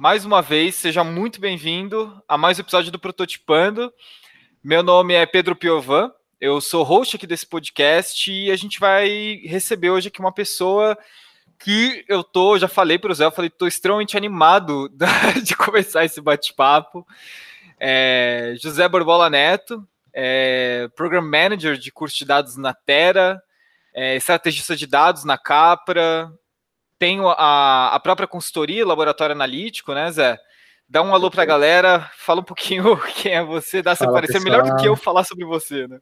Mais uma vez, seja muito bem-vindo a mais um episódio do Prototipando. Meu nome é Pedro Piovan, eu sou host aqui desse podcast e a gente vai receber hoje aqui uma pessoa que eu tô, já falei para o Zé, eu falei, tô extremamente animado de começar esse bate-papo. É, José Borbola Neto, é, Program Manager de curso de dados na Terra, é, estrategista de dados na Capra, tenho a, a própria consultoria, laboratório analítico, né, Zé? Dá um alô para a galera, fala um pouquinho quem é você, dá se parecer melhor do que eu falar sobre você, né?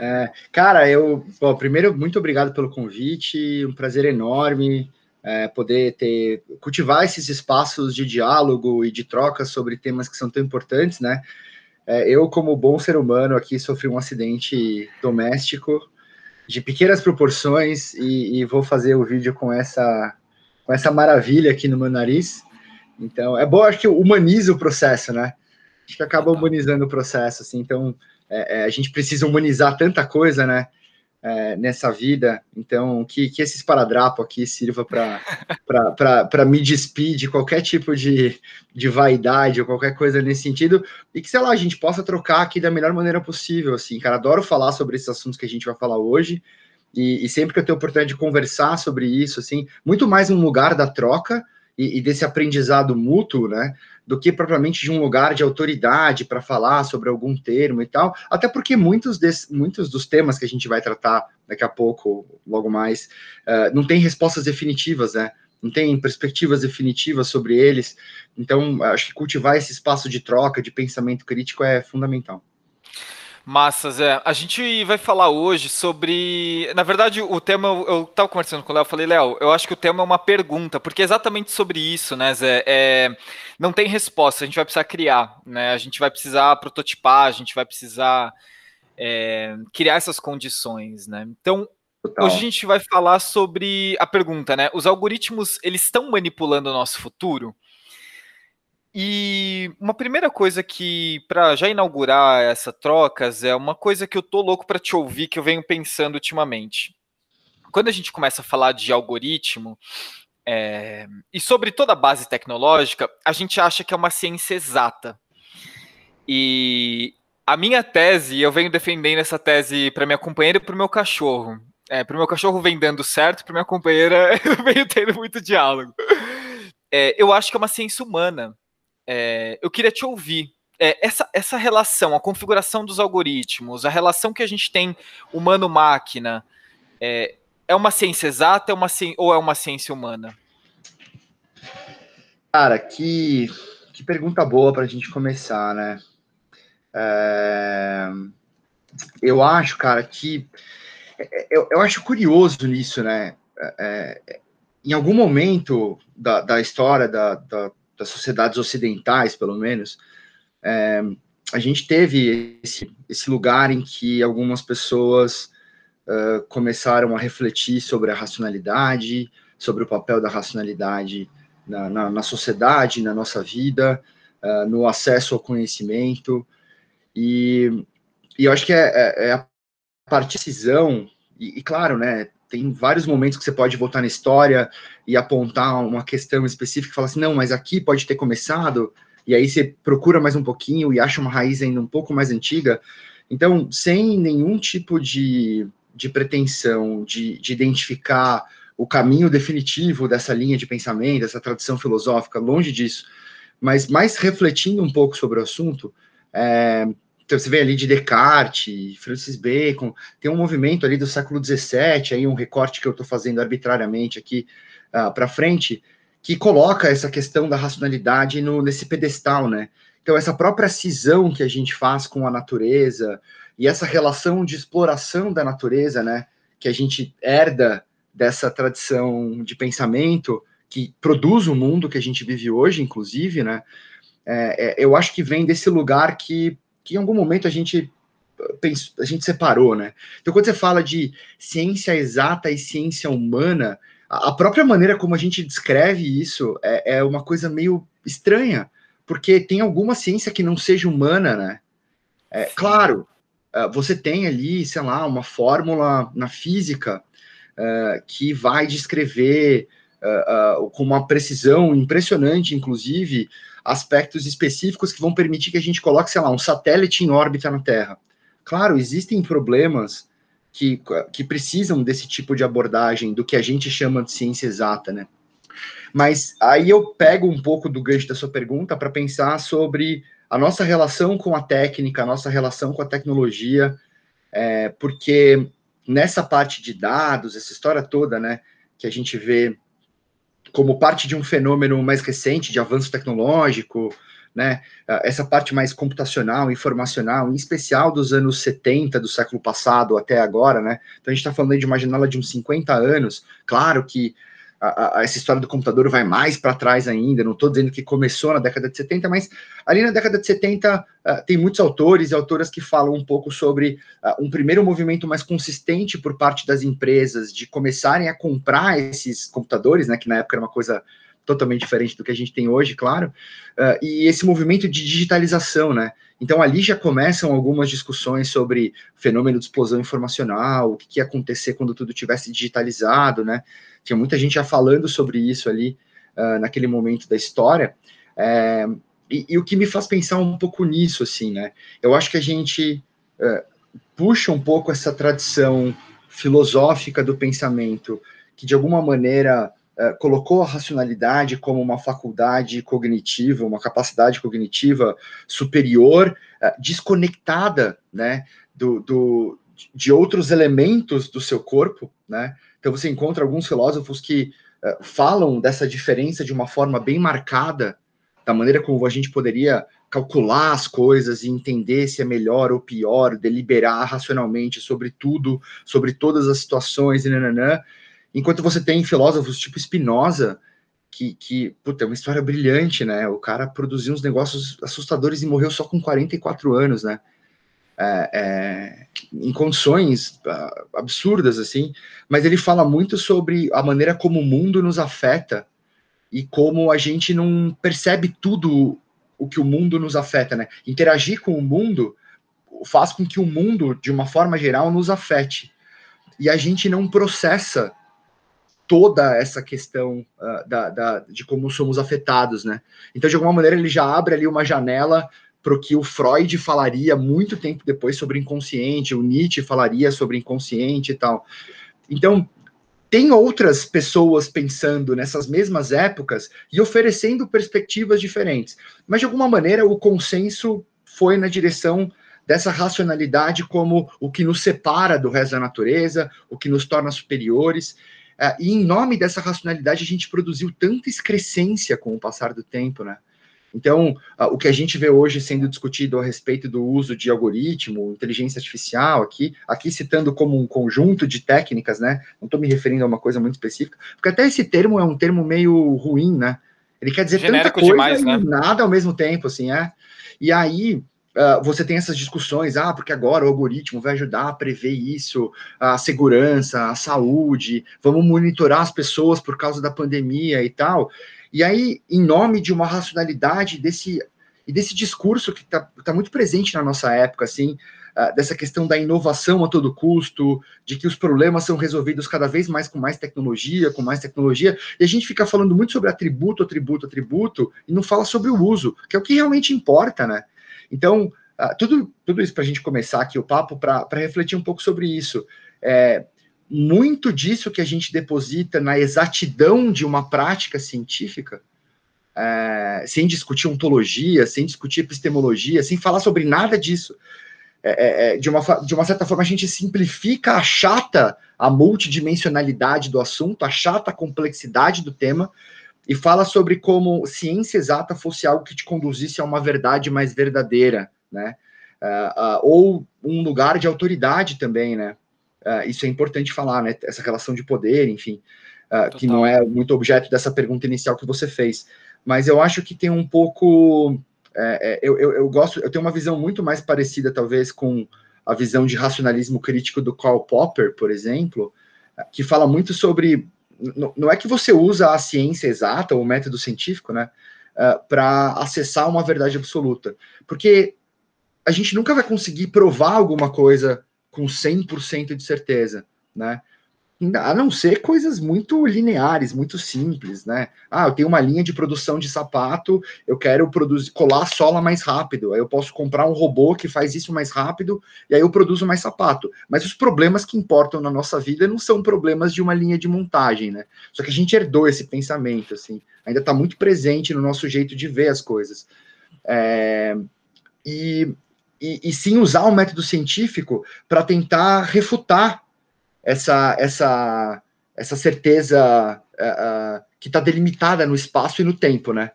É, cara, eu, bom, primeiro, muito obrigado pelo convite, um prazer enorme é, poder ter, cultivar esses espaços de diálogo e de troca sobre temas que são tão importantes, né? É, eu, como bom ser humano, aqui sofri um acidente doméstico de pequenas proporções e, e, vou fazer o vídeo com essa, com essa maravilha aqui no meu nariz. Então, é bom, acho que humaniza o processo, né? Acho que acaba humanizando o processo, assim. Então, é, é, a gente precisa humanizar tanta coisa, né? é, nessa vida. Então, que, que esse esparadrapo aqui sirva para me despir de qualquer tipo de, de vaidade ou qualquer coisa nesse sentido. E que, sei lá, a gente possa trocar aqui da melhor maneira possível. Assim, cara, adoro falar sobre esses assuntos que a gente vai falar hoje. E, e sempre que eu tenho oportunidade de conversar sobre isso, assim, muito mais um lugar da troca e, e desse aprendizado mútuo, né? do que propriamente de um lugar de autoridade para falar sobre algum termo e tal, até porque muitos, desse, muitos dos temas que a gente vai tratar daqui a pouco, logo mais, uh, não tem respostas definitivas, né? Não tem perspectivas definitivas sobre eles. Então, acho que cultivar esse espaço de troca, de pensamento crítico é fundamental. Massa, Zé. A gente vai falar hoje sobre. Na verdade, o tema. Eu estava conversando com o Léo, falei, Léo, eu acho que o tema é uma pergunta, porque é exatamente sobre isso, né, Zé? É... Não tem resposta, a gente vai precisar criar, né? A gente vai precisar prototipar, a gente vai precisar é... criar essas condições, né? Então, Total. hoje a gente vai falar sobre a pergunta, né? Os algoritmos, eles estão manipulando o nosso futuro? E uma primeira coisa que, para já inaugurar essa trocas, é uma coisa que eu tô louco para te ouvir, que eu venho pensando ultimamente. Quando a gente começa a falar de algoritmo, é, e sobre toda a base tecnológica, a gente acha que é uma ciência exata. E a minha tese, eu venho defendendo essa tese para minha companheira e para o meu cachorro. É, para o meu cachorro vem dando certo, para minha companheira eu venho tendo muito diálogo. É, eu acho que é uma ciência humana é, eu queria te ouvir. É, essa, essa relação, a configuração dos algoritmos, a relação que a gente tem humano-máquina, é, é uma ciência exata é uma, ou é uma ciência humana? Cara, que, que pergunta boa para a gente começar, né? É, eu acho, cara, que é, eu, eu acho curioso nisso, né? É, é, em algum momento da, da história da, da, das sociedades ocidentais, pelo menos, é, a gente teve esse, esse, lugar em que algumas pessoas uh, começaram a refletir sobre a racionalidade, sobre o papel da racionalidade na, na, na sociedade, na nossa vida, uh, no acesso ao conhecimento. E, e eu acho que é, é, é a decisão, e, e claro, né, tem vários momentos que você pode voltar na história e apontar uma questão específica e falar assim, não, mas aqui pode ter começado, e aí você procura mais um pouquinho e acha uma raiz ainda um pouco mais antiga. Então, sem nenhum tipo de, de pretensão de, de identificar o caminho definitivo dessa linha de pensamento, dessa tradição filosófica, longe disso, mas mais refletindo um pouco sobre o assunto, é, então, você vê ali de Descartes, Francis Bacon, tem um movimento ali do século XVII, aí um recorte que eu estou fazendo arbitrariamente aqui uh, ah, para frente, que coloca essa questão da racionalidade no, nesse pedestal, né? Então, essa própria cisão que a gente faz com a natureza e essa relação de exploração da natureza, né, que a gente herda dessa tradição de pensamento, que produz o mundo que a gente vive hoje, inclusive, né? É, é, eu acho que vem desse lugar que, que em algum momento a gente a gente separou, né? Então, quando você fala de ciência exata e ciência humana, a própria maneira como a gente descreve isso é, é uma coisa meio estranha, porque tem alguma ciência que não seja humana, né? É, claro, é, você tem ali, sei lá, uma fórmula na física uh, que vai descrever uh, uh, com uma precisão impressionante, inclusive, aspectos específicos que vão permitir que a gente coloque, sei lá, um satélite em órbita na Terra. Claro, existem problemas que, que precisam desse tipo de abordagem, do que a gente chama de ciência exata, né? Mas aí eu pego um pouco do gancho da sua pergunta para pensar sobre a nossa relação com a técnica, a nossa relação com a tecnologia, é, porque nessa parte de dados, essa história toda, né, que a gente vê como parte de um fenômeno mais recente de avanço tecnológico, né? Essa parte mais computacional, informacional, em especial dos anos 70 do século passado até agora, né? Então a gente está falando de uma janela de uns 50 anos. Claro que a, a, essa história do computador vai mais para trás ainda, não estou dizendo que começou na década de 70, mas ali na década de 70 uh, tem muitos autores e autoras que falam um pouco sobre uh, um primeiro movimento mais consistente por parte das empresas de começarem a comprar esses computadores, né, que na época era uma coisa totalmente diferente do que a gente tem hoje, claro, uh, e esse movimento de digitalização, né? Então ali já começam algumas discussões sobre o fenômeno de explosão informacional, o que, que ia acontecer quando tudo tivesse digitalizado, né? Tinha muita gente já falando sobre isso ali uh, naquele momento da história. É, e, e, o que me faz pensar um pouco nisso, assim, né? Eu acho que a gente uh, puxa um pouco essa tradição filosófica do pensamento, que de alguma maneira eh, colocou a racionalidade como uma faculdade cognitiva, uma capacidade cognitiva superior, uh, desconectada, né, do, do, de outros elementos do seu corpo, né? Então você encontra alguns filósofos que uh, falam dessa diferença de uma forma bem marcada, da maneira como a gente poderia calcular as coisas e entender se é melhor ou pior, deliberar racionalmente sobre tudo, sobre todas as situações e nananã. Enquanto você tem filósofos tipo Spinoza, que, que puta, é uma história brilhante, né? O cara produziu uns negócios assustadores e morreu só com 44 anos, né? É, é, em condições uh, absurdas, assim, mas ele fala muito sobre a maneira como o mundo nos afeta e como a gente não percebe tudo o que o mundo nos afeta, né? Interagir com o mundo faz com que o mundo, de uma forma geral, nos afete. E a gente não processa toda essa questão uh, da, da, de como somos afetados, né? Então, de alguma maneira, ele já abre ali uma janela para o que o Freud falaria muito tempo depois sobre inconsciente, o Nietzsche falaria sobre inconsciente e tal. Então, tem outras pessoas pensando nessas mesmas épocas e oferecendo perspectivas diferentes, mas de alguma maneira o consenso foi na direção dessa racionalidade como o que nos separa do resto da natureza, o que nos torna superiores. Uh, e em nome dessa racionalidade, a gente produziu tanta excrescência com o passar do tempo, né? Então, uh, o que a gente vê hoje sendo discutido a respeito do uso de algoritmo, inteligência artificial, aqui, aqui citando como um conjunto de técnicas, né? Não estou me referindo a uma coisa muito específica, porque até esse termo é um termo meio ruim, né? Ele quer dizer Genérico tanta coisa demais, né? e nada ao mesmo tempo, assim, é. E aí, Uh, você tem essas discussões, ah, porque agora o algoritmo vai ajudar a prever isso, a segurança, a saúde, vamos monitorar as pessoas por causa da pandemia e tal. E aí, em nome de uma racionalidade desse e desse discurso que está tá muito presente na nossa época, assim, uh, dessa questão da inovação a todo custo, de que os problemas são resolvidos cada vez mais com mais tecnologia, com mais tecnologia, e a gente fica falando muito sobre atributo, atributo, atributo, e não fala sobre o uso, que é o que realmente importa, né? Então, uh, tudo, tudo isso para a gente começar aqui o papo, para refletir um pouco sobre isso. É, muito disso que a gente deposita na exatidão de uma prática científica, é, sem discutir ontologia, sem discutir epistemologia, sem falar sobre nada disso. É, é, é de, uma, de uma certa forma, a gente simplifica, achata a multidimensionalidade do assunto, achata a complexidade do tema, e fala sobre como ciência exata fosse algo que te conduzisse a uma verdade mais verdadeira, né? Uh, uh, ou um lugar de autoridade também, né? Uh, isso é importante falar, né? Essa relação de poder, enfim. que não é muito objeto dessa pergunta inicial que você fez. Mas eu acho que tem um pouco. É, é, eu, eu, eu, gosto, eu tenho uma visão muito mais parecida, talvez, com a visão de racionalismo crítico do Karl Popper, por exemplo, que fala muito sobre. Não é que você usa a ciência exata ou o método científico, né, uh, para acessar uma verdade absoluta. Porque a gente nunca vai conseguir provar alguma coisa com 100% de certeza, né? A não ser coisas muito lineares, muito simples, né? Ah, eu tenho uma linha de produção de sapato, eu quero produzir, colar a sola mais rápido, aí eu posso comprar um robô que faz isso mais rápido, e aí eu produzo mais sapato. Mas os problemas que importam na nossa vida não são problemas de uma linha de montagem, né? Só que a gente herdou esse pensamento, assim, ainda está muito presente no nosso jeito de ver as coisas. É, e, e, e sim usar o método científico para tentar refutar essa, essa, essa certeza uh, que está delimitada no espaço e no tempo, né?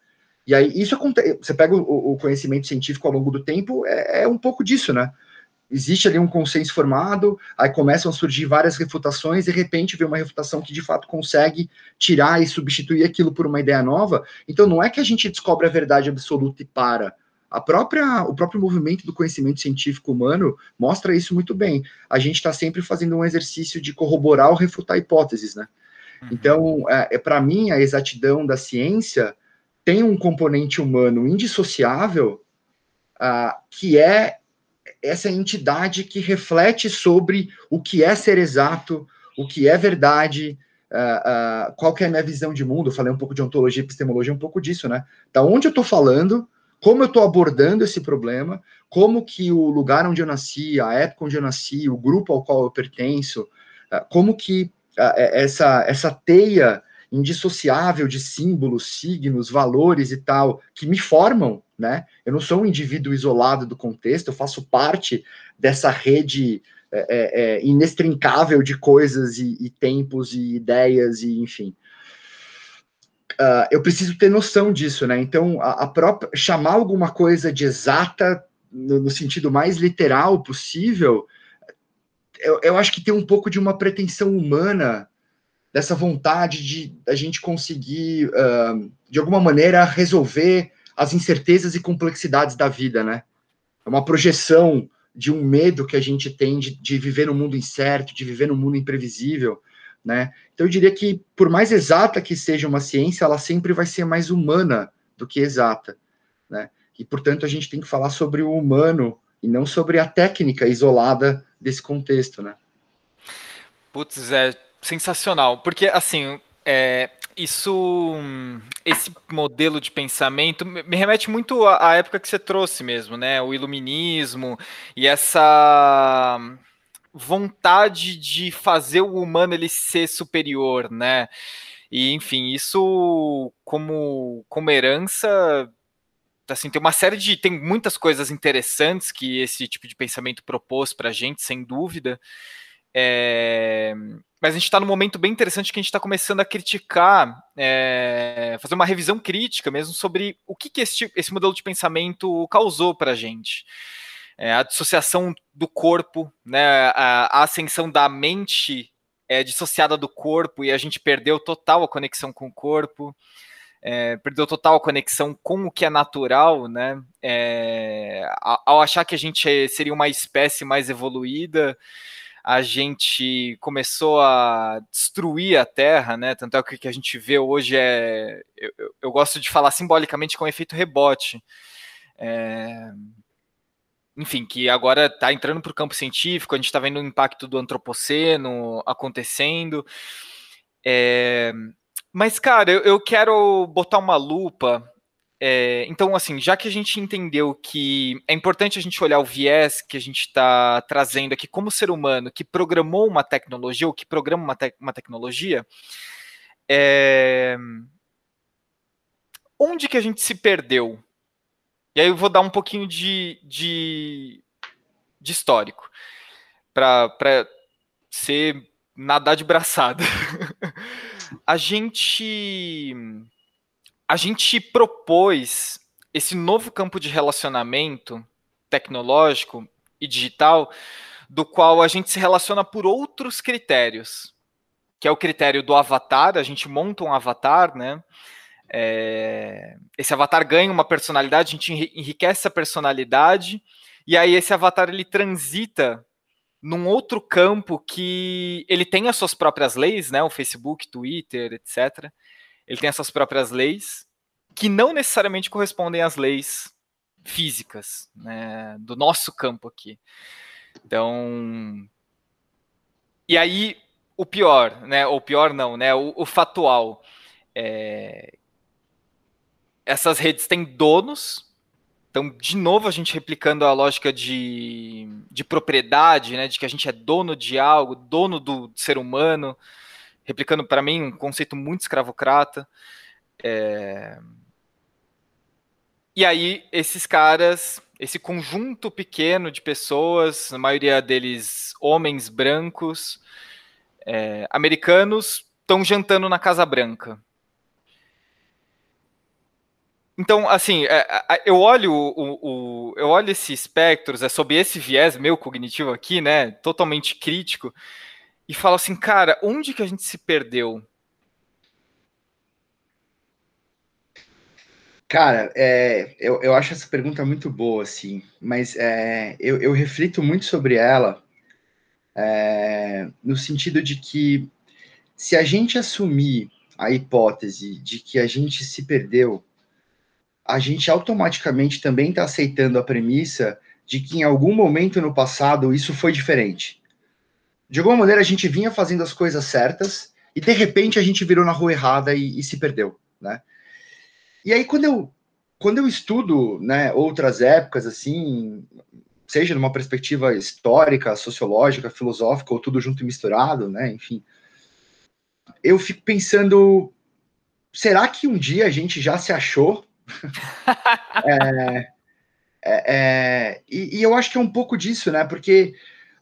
E aí, isso acontece. Você pega o, o, conhecimento científico ao longo do tempo, é, é, um pouco disso, né? Existe ali um consenso formado, aí começam a surgir várias refutações, e de repente vem uma refutação que de fato consegue tirar e substituir aquilo por uma ideia nova. Então, não é que a gente descobre a verdade absoluta e para a própria, o próprio movimento do conhecimento científico humano mostra isso muito bem. A gente está sempre fazendo um exercício de corroborar ou refutar hipóteses, né? Uhum. Então, é, é para mim, a exatidão da ciência tem um componente humano indissociável, uh, que é essa entidade que reflete sobre o que é ser exato, o que é verdade, uh, uh, qual que é a minha visão de mundo. Eu falei um pouco de ontologia e epistemologia, um pouco disso, né? Da onde eu estou falando, como eu estou abordando esse problema, como que o lugar onde eu nasci, a época onde eu nasci, o grupo ao qual eu pertenço, ah, como que ah, é, essa, essa teia indissociável de símbolos, signos, valores e tal, que me formam, né? Eu não sou um indivíduo isolado do contexto, eu faço parte dessa rede é, é, é inextrincável de coisas e, e tempos e ideias e enfim uh, eu preciso ter noção disso, né? Então, a, a, própria chamar alguma coisa de exata no, no sentido mais literal possível, eu, eu, acho que tem um pouco de uma pretensão humana dessa vontade de a gente conseguir, uh, de alguma maneira, resolver as incertezas e complexidades da vida, né? É uma projeção de um medo que a gente tem de, de viver no mundo incerto, de viver no mundo imprevisível né? Então eu diria que por mais exata que seja uma ciência, ela sempre vai ser mais humana do que exata, né? E portanto a gente tem que falar sobre o humano e não sobre a técnica isolada desse contexto, né? Putz, é sensacional, porque assim, é, isso, esse modelo de pensamento me remete muito à época que você trouxe mesmo, né? O iluminismo e essa vontade de fazer o humano ele ser superior, né? E enfim, isso como como herança assim, tem uma série de tem muitas coisas interessantes que esse tipo de pensamento propôs para a gente, sem dúvida. É, mas a gente está num momento bem interessante que a gente está começando a criticar, é, fazer uma revisão crítica mesmo sobre o que, que esse, esse modelo de pensamento causou para a gente é, a dissociação do corpo, né, a, a ascensão da mente é dissociada do corpo e a gente perdeu total a conexão com o corpo, é, perdeu total a conexão com o que é natural, né? É, ao achar que a gente seria uma espécie mais evoluída, a gente começou a destruir a Terra, né? Tanto é que o que a gente vê hoje é, eu, eu gosto de falar simbolicamente com efeito rebote. É, enfim, que agora está entrando para o campo científico, a gente está vendo o impacto do antropoceno acontecendo. É, mas, cara, eu, eu, quero botar uma lupa. É, então, assim, já que a gente entendeu que é importante a gente olhar o viés que a gente está trazendo aqui como ser humano que programou uma tecnologia, ou que programa uma, te uma tecnologia, é, onde que a gente se perdeu e aí eu vou dar um pouquinho de, de, de histórico para ser nadar de braçada. a gente a gente propôs esse novo campo de relacionamento tecnológico e digital, do qual a gente se relaciona por outros critérios. que é o critério do avatar. A gente monta um avatar, né? É, esse avatar ganha uma personalidade, a gente enriquece essa personalidade, e aí esse avatar ele transita num outro campo que ele tem as suas próprias leis, né? O Facebook, Twitter, etc. Ele tem as suas próprias leis que não necessariamente correspondem às leis físicas né, do nosso campo aqui. Então, e aí o pior, né? O pior não, né? O, o fatual. É, essas redes têm donos. Então, de novo, a gente replicando a lógica de, de propriedade, né, de que a gente é dono de algo, dono do ser humano, replicando para mim um conceito muito escravocrata. É... E aí, esses caras, esse conjunto pequeno de pessoas, a maioria deles homens brancos, é, americanos, estão jantando na Casa Branca. Então, assim, é, eu olho o, o, eu olho esse espectros, é sob esse viés meu cognitivo aqui, né, totalmente crítico, e falo assim, cara, onde que a gente se perdeu? Cara, é, eu, eu acho essa pergunta muito boa, assim, mas é, eu, eu reflito muito sobre ela é, no sentido de que se a gente assumir a hipótese de que a gente se perdeu, a gente automaticamente também está aceitando a premissa de que em algum momento no passado isso foi diferente. De alguma maneira a gente vinha fazendo as coisas certas e de repente a gente virou na rua errada e, e se perdeu, né? E aí, quando eu, quando eu estudo né, outras épocas, assim, seja numa perspectiva histórica, sociológica, filosófica, ou tudo junto e misturado, né, enfim, eu fico pensando, será que um dia a gente já se achou? é, é, é, e, e, eu acho que é um pouco disso, né, porque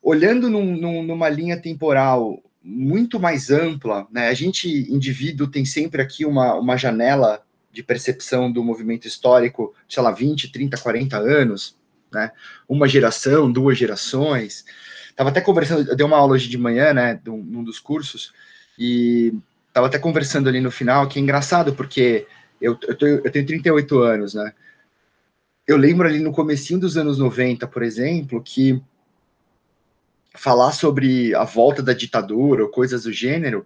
olhando num, num, numa linha temporal muito mais ampla, né, a gente, indivíduo, tem sempre aqui uma, uma janela de percepção do movimento histórico, sei lá, 20, 30, 40 anos, né? Uma geração, duas gerações. Tava até conversando, eu dei uma aula hoje de manhã, né, num dos cursos, e tava até conversando ali no final, que é engraçado, porque eu, eu, tô, eu tenho 38 anos, né? Eu lembro ali no comecinho dos anos 90, por exemplo, que falar sobre a volta da ditadura ou coisas do gênero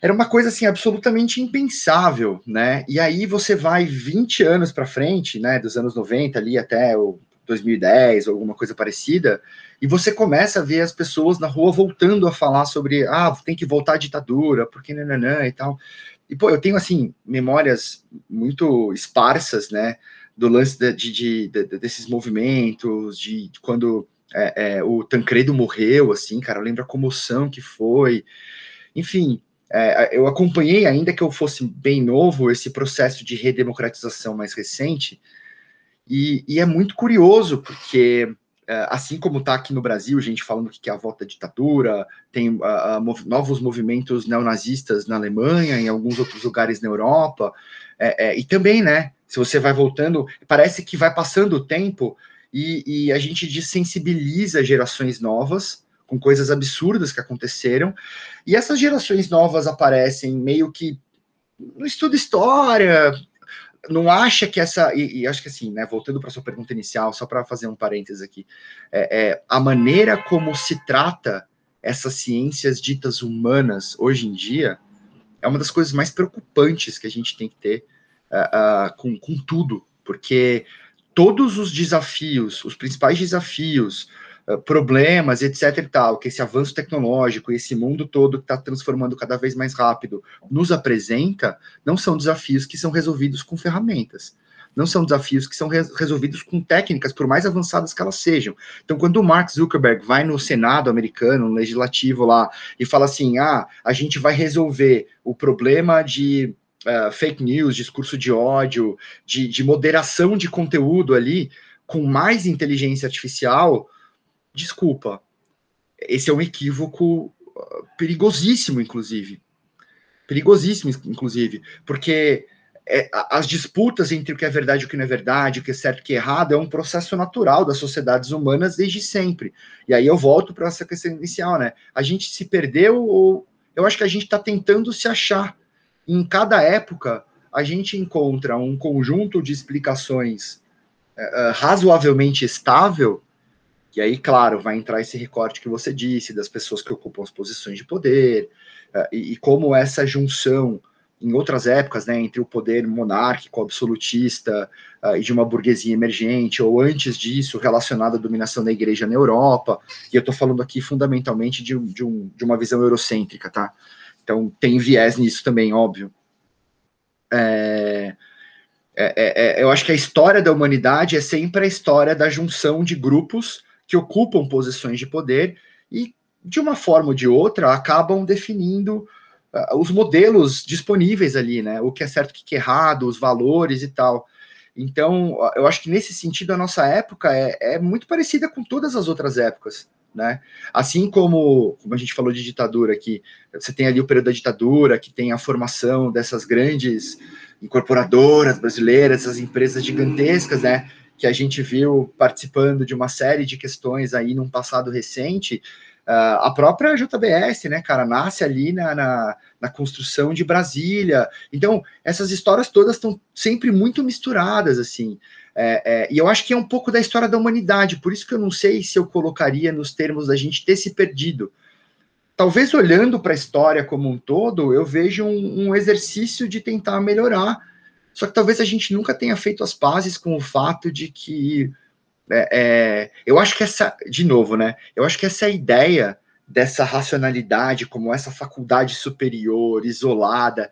era uma coisa assim absolutamente impensável, né? E aí você vai 20 anos para frente, né, dos anos 90 ali até o 2010 ou alguma coisa parecida, e você começa a ver as pessoas na rua voltando a falar sobre, ah, tem que voltar à ditadura, porque nananã e tal. E, pô, eu tenho, assim, memórias muito esparsas, né, do lance de, de, de desses movimentos, de, quando é, é, o Tancredo morreu, assim, cara, eu lembro a comoção que foi. Enfim, é, eu acompanhei, ainda que eu fosse bem novo, esse processo de redemocratização mais recente, e, e é muito curioso, porque assim como está aqui no Brasil, gente falando que é a volta à ditadura, tem uh, uh, novos movimentos neonazistas na Alemanha, em alguns outros lugares na Europa, é, é, e também, né, se você vai voltando, parece que vai passando o tempo e, e a gente desensibiliza gerações novas, com coisas absurdas que aconteceram. E essas gerações novas aparecem meio que no estudo história, não acha que essa e, e acho que assim, né, voltando para sua pergunta inicial, só para fazer um parênteses aqui, é, é, a maneira como se trata essas ciências ditas humanas hoje em dia é uma das coisas mais preocupantes que a gente tem que ter uh, uh, com, com tudo, porque todos os desafios, os principais desafios, problemas, etc e tal, que esse avanço tecnológico esse mundo todo que está transformando cada vez mais rápido nos apresenta, não são desafios que são resolvidos com ferramentas. Não são desafios que são resolvidos com técnicas, por mais avançadas que elas sejam. Então, quando o Mark Zuckerberg vai no Senado americano, no legislativo lá, e fala assim: ah, a gente vai resolver o problema de uh, fake news, discurso de ódio, de, de moderação de conteúdo ali, com mais inteligência artificial, desculpa, esse é um equívoco uh, perigosíssimo, inclusive. Perigosíssimo, inclusive, porque é, as disputas entre o que é verdade e o que não é verdade, o que é certo e o que é errado, é um processo natural das sociedades humanas desde sempre. E aí eu volto para essa questão inicial, né? A gente se perdeu ou eu acho que a gente está tentando se achar. Em cada época, a gente encontra um conjunto de explicações uh, razoavelmente estável, e aí, claro, vai entrar esse recorte que você disse, das pessoas que ocupam as posições de poder, uh, e, e, como essa junção em outras épocas, né, entre o poder monárquico, absolutista uh, e de uma burguesia emergente, ou antes disso, relacionado à dominação da igreja na Europa, e eu estou falando aqui fundamentalmente de, de, um, de uma visão eurocêntrica, tá? Então tem viés nisso também, óbvio. É, é, é, eu acho que a história da humanidade é sempre a história da junção de grupos que ocupam posições de poder e, de uma forma ou de outra, acabam definindo uh, os modelos disponíveis ali, né? O que é certo, o que é errado, os valores e tal. Então, eu acho que nesse sentido a nossa época é, é muito parecida com todas as outras épocas. Né? Assim como, como a gente falou de ditadura aqui, você tem ali o período da ditadura, que tem a formação dessas grandes incorporadoras brasileiras, essas empresas gigantescas, né? Que a gente viu participando de uma série de questões aí num passado recente, Uh, a própria JBS, né, cara, nasce ali na, na, na, construção de Brasília. Então, essas histórias todas estão sempre muito misturadas, assim. É, é, e eu acho que é um pouco da história da humanidade, por isso que eu não sei se eu colocaria nos termos da gente ter se perdido. Talvez olhando para a história como um todo, eu vejo um, um exercício de tentar melhorar. Só que talvez a gente nunca tenha feito as pazes com o fato de que é, é, eu acho que essa, de novo, né? Eu acho que essa ideia dessa racionalidade como essa faculdade superior, isolada,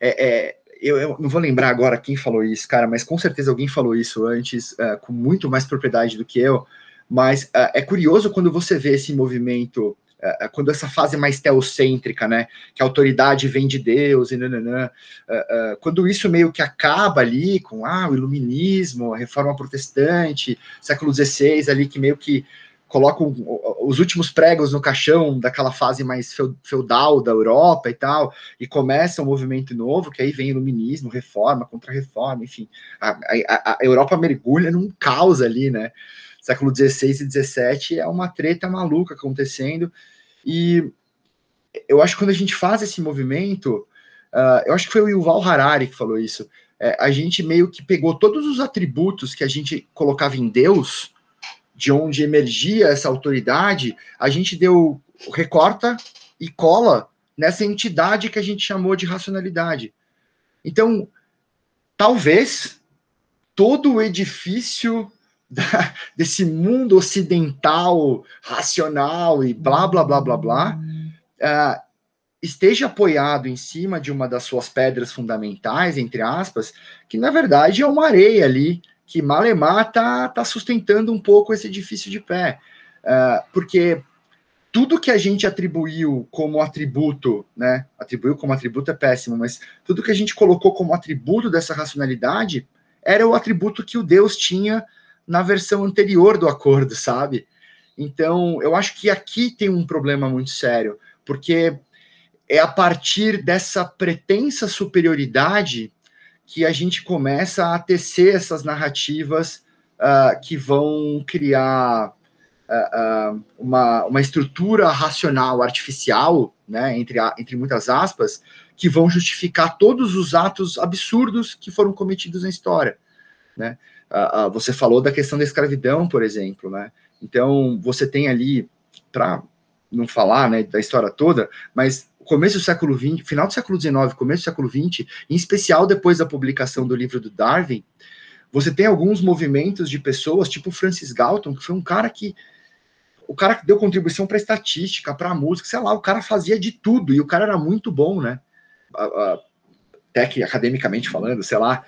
é, é eu, eu, não vou lembrar agora quem falou isso, cara, mas com certeza alguém falou isso antes, uh, com muito mais propriedade do que eu. Mas uh, é curioso quando você vê esse movimento uh, quando essa fase mais teocêntrica, né, que a autoridade vem de Deus e nananã, uh, uh, quando isso meio que acaba ali com ah, o iluminismo, a reforma protestante, século XVI ali que meio que colocam os últimos pregos no caixão daquela fase mais feudal da Europa e tal, e começa um movimento novo, que aí vem iluminismo, reforma, contra-reforma, enfim, a, a, a Europa mergulha num caos ali, né, século XVI e XVII é uma treta maluca acontecendo, e eu acho que quando a gente faz esse movimento, uh, eu acho que foi o Yuval Harari que falou isso, é, a gente meio que pegou todos os atributos que a gente colocava em Deus, de onde emergia essa autoridade, a gente deu recorta e cola nessa entidade que a gente chamou de racionalidade. Então, talvez todo o edifício da, desse mundo ocidental racional e blá blá blá blá blá uh, esteja apoiado em cima de uma das suas pedras fundamentais, entre aspas, que na verdade é uma areia ali que Malemar está tá sustentando um pouco esse edifício de pé, uh, porque tudo que a gente atribuiu como atributo, né? Atribuiu como atributo é péssimo, mas tudo que a gente colocou como atributo dessa racionalidade era o atributo que o Deus tinha na versão anterior do acordo, sabe? Então, eu acho que aqui tem um problema muito sério, porque é a partir dessa pretensa superioridade que a gente começa a tecer essas narrativas uh, que vão criar uh, uh, uma, uma estrutura racional artificial, né, entre, entre muitas aspas, que vão justificar todos os atos absurdos que foram cometidos na história, né? Uh, uh, você falou da questão da escravidão, por exemplo, né? Então, você tem ali, para não falar né, da história toda, mas começo do século XX, final do século XIX, começo do século XX, em especial depois da publicação do livro do Darwin, você tem alguns movimentos de pessoas, tipo Francis Galton, que foi um cara que o cara que deu contribuição para estatística, para música, sei lá, o cara fazia de tudo e o cara era muito bom, né? Até que academicamente falando, sei lá.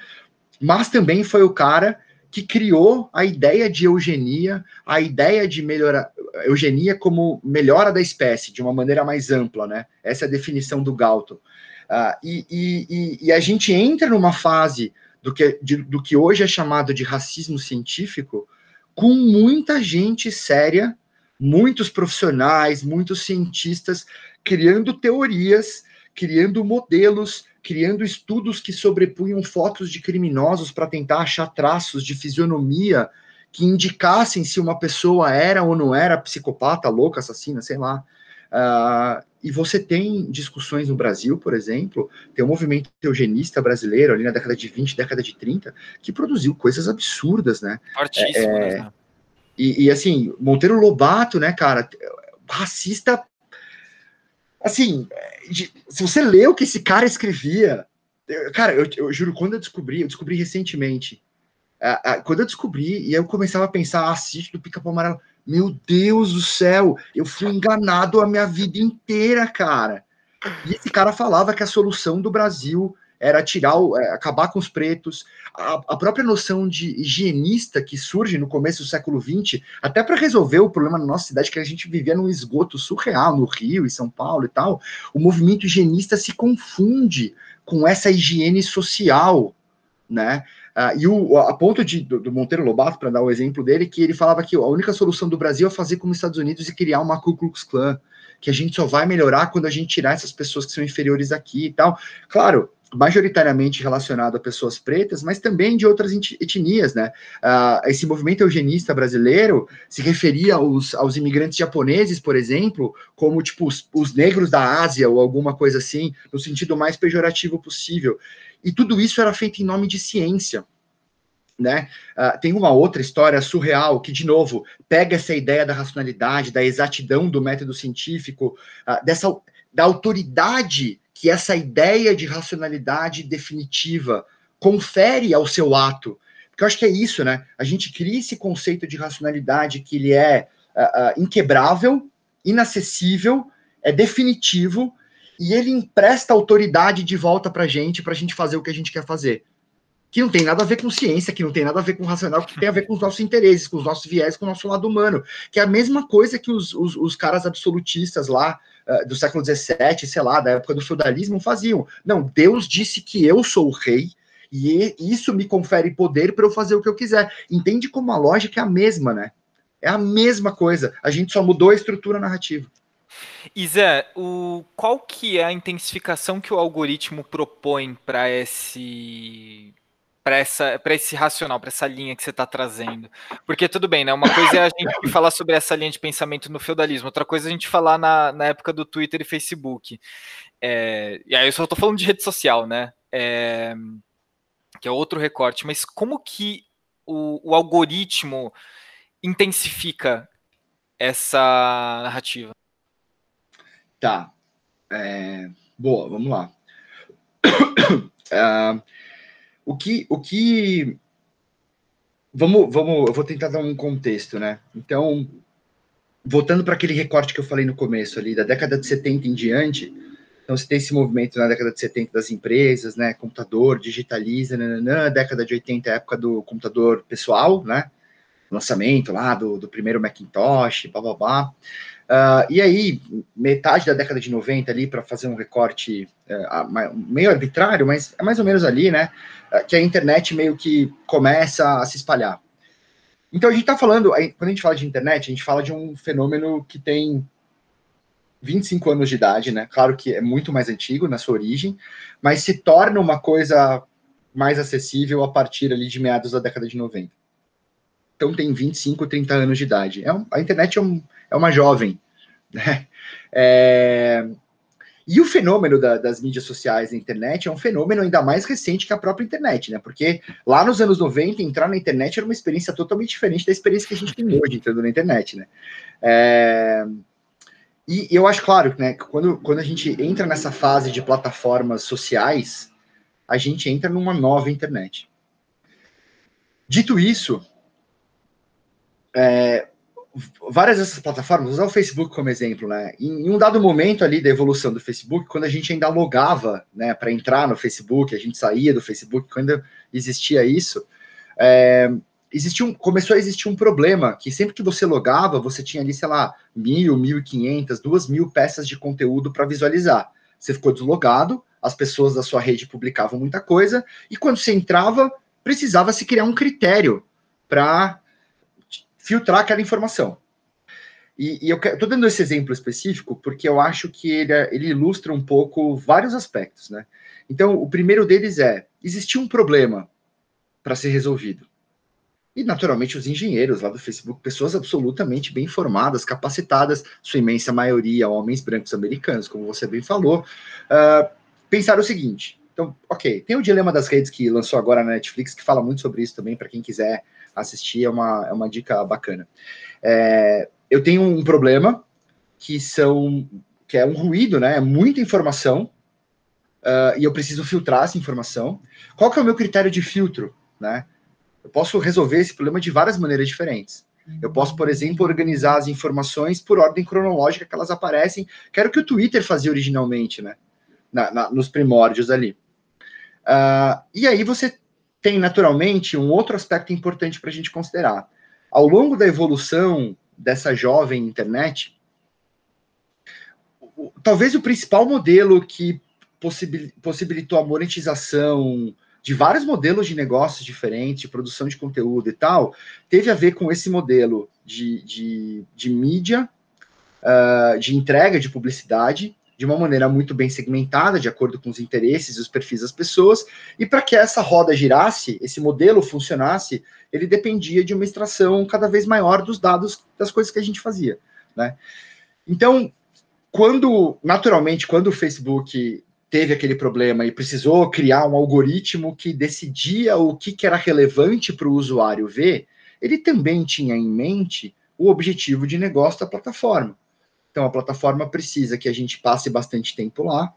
Mas também foi o cara que criou a ideia de eugenia, a ideia de melhorar eugenia como melhora da espécie, de uma maneira mais ampla, né? Essa é a definição do Galton. Uh, e, e, e, a gente entra numa fase do que, de, do que hoje é chamado de racismo científico, com muita gente séria, muitos profissionais, muitos cientistas criando teorias, criando modelos, criando estudos que sobrepunham fotos de criminosos para tentar achar traços de fisionomia que indicassem se uma pessoa era ou não era psicopata, louca, assassina, sei lá. Uh, e você tem discussões no Brasil, por exemplo, tem um movimento eugenista brasileiro ali na década de 20, década de 30, que produziu coisas absurdas, né? Fortíssimas, é, né? E, e, assim, Monteiro Lobato, né, cara, racista. Assim, se você lê o que esse cara escrevia, cara, eu, eu juro, quando eu descobri, eu descobri recentemente, quando eu descobri, e eu começava a pensar, ah, do Pica-Pau Amarelo, meu Deus do céu, eu fui enganado a minha vida inteira, cara. E esse cara falava que a solução do Brasil era tirar, o, é, acabar com os pretos. A, a, própria noção de higienista que surge no começo do século XX, até para resolver o problema na nossa cidade, que a gente vivia num esgoto surreal no Rio e São Paulo e tal, o movimento higienista se confunde com essa higiene social, né? Uh, e o, a ponto de, do, do Monteiro Lobato, para dar o exemplo dele, que ele falava que a única solução do Brasil é fazer como os Estados Unidos e criar uma Ku Klux Klan, que a gente só vai melhorar quando a gente tirar essas pessoas que são inferiores aqui e tal. Claro, majoritariamente relacionado a pessoas pretas, mas também de outras etnias, né? Uh, esse movimento eugenista brasileiro se referia aos, aos imigrantes japoneses, por exemplo, como tipo os, os, negros da Ásia ou alguma coisa assim, no sentido mais pejorativo possível. E tudo isso era feito em nome de ciência. Né? Uh, tem uma outra história surreal que, de novo, pega essa ideia da racionalidade, da exatidão do método científico, uh, dessa da autoridade que essa ideia de racionalidade definitiva confere ao seu ato. Porque eu acho que é isso, né? A gente cria esse conceito de racionalidade que ele é uh, inquebrável, inacessível, é definitivo, e ele empresta autoridade de volta para a gente, para a gente fazer o que a gente quer fazer. Que não tem nada a ver com ciência, que não tem nada a ver com racional, que tem a ver com os nossos interesses, com os nossos viés, com o nosso lado humano. Que é a mesma coisa que os, os, os caras absolutistas lá uh, do século XVII, sei lá, da época do feudalismo, faziam. Não, Deus disse que eu sou o rei, e isso me confere poder para eu fazer o que eu quiser. Entende como a lógica é a mesma, né? É a mesma coisa. A gente só mudou a estrutura narrativa. Zé, o, qual que é a intensificação que o algoritmo propõe para esse para esse racional, para essa linha que você está trazendo? Porque tudo bem, né? Uma coisa é a gente falar sobre essa linha de pensamento no feudalismo, outra coisa é a gente falar na, na época do Twitter e Facebook. É, e aí eu só estou falando de rede social, né? É, que é outro recorte, mas como que o, o algoritmo intensifica essa narrativa? Tá. É, boa, vamos lá. uh, o que. O que vamos, vamos, eu vou tentar dar um contexto, né? Então, voltando para aquele recorte que eu falei no começo ali, da década de 70 em diante, então você tem esse movimento na década de 70 das empresas, né? Computador, digitaliza, nananã, década de 80, época do computador pessoal, né? Lançamento lá do, do primeiro Macintosh, blá blá blá. Uh, e aí, metade da década de 90 ali, para fazer um recorte uh, meio arbitrário, mas é mais ou menos ali, né? Uh, que a internet meio que começa a se espalhar. Então a gente está falando, quando a gente fala de internet, a gente fala de um fenômeno que tem 25 anos de idade, né? Claro que é muito mais antigo na sua origem, mas se torna uma coisa mais acessível a partir ali de meados da década de 90. Então tem 25, 30 anos de idade. É um, a internet é um, é uma jovem. Né? É... E o fenômeno da, das mídias sociais na internet é um fenômeno ainda mais recente que a própria internet, né? Porque lá nos anos 90, entrar na internet era uma experiência totalmente diferente da experiência que a gente tem hoje entrando na internet, né? É... E eu acho claro né, que quando, quando a gente entra nessa fase de plataformas sociais, a gente entra numa nova internet. Dito isso, é, várias dessas plataformas, usar o Facebook como exemplo, né? Em, em, um dado momento ali da evolução do Facebook, quando a gente ainda logava, né, para entrar no Facebook, a gente saía do Facebook, quando existia isso, é, existia um, começou a existir um problema, que sempre que você logava, você tinha ali, sei lá, mil, mil e quinhentas, duas mil peças de conteúdo para visualizar. Você ficou deslogado, as pessoas da sua rede publicavam muita coisa, e quando você entrava, precisava se criar um critério para filtrar aquela informação. E, e eu estou dando esse exemplo específico porque eu acho que ele, ele ilustra um pouco vários aspectos, né? Então, o primeiro deles é: existia um problema para ser resolvido. e naturalmente os engenheiros lá do Facebook, pessoas absolutamente bem formadas, capacitadas, sua imensa maioria homens brancos americanos, como você bem falou, uh, pensaram o seguinte: então, ok, tem o Dilema das Redes que lançou agora na Netflix, que fala muito sobre isso também, para quem quiser assistir, é uma, é uma dica bacana. É, eu tenho um problema que são que é um ruído, né? É muita informação uh, e eu preciso filtrar essa informação. Qual que é o meu critério de filtro, né? Eu posso resolver esse problema de várias maneiras diferentes. Eu posso, por exemplo, organizar as informações por ordem cronológica que elas aparecem, que era o que o Twitter fazia originalmente, né? Na, na, nos primórdios ali. Uh, e aí você tem, naturalmente, um outro aspecto importante para a gente considerar. Ao longo da evolução dessa jovem internet, talvez o principal modelo que possibilitou a monetização de vários modelos de negócios diferentes, de produção de conteúdo e tal, teve a ver com esse modelo de, de, de mídia, uh, de entrega de publicidade, de uma maneira muito bem segmentada, de acordo com os interesses e os perfis das pessoas, e para que essa roda girasse, esse modelo funcionasse, ele dependia de uma extração cada vez maior dos dados das coisas que a gente fazia, né? Então, quando, naturalmente, quando o Facebook teve aquele problema e precisou criar um algoritmo que decidia o que, que era relevante para o usuário ver, ele também tinha em mente o objetivo de negócio da plataforma. Então, a plataforma precisa que a gente passe bastante tempo lá,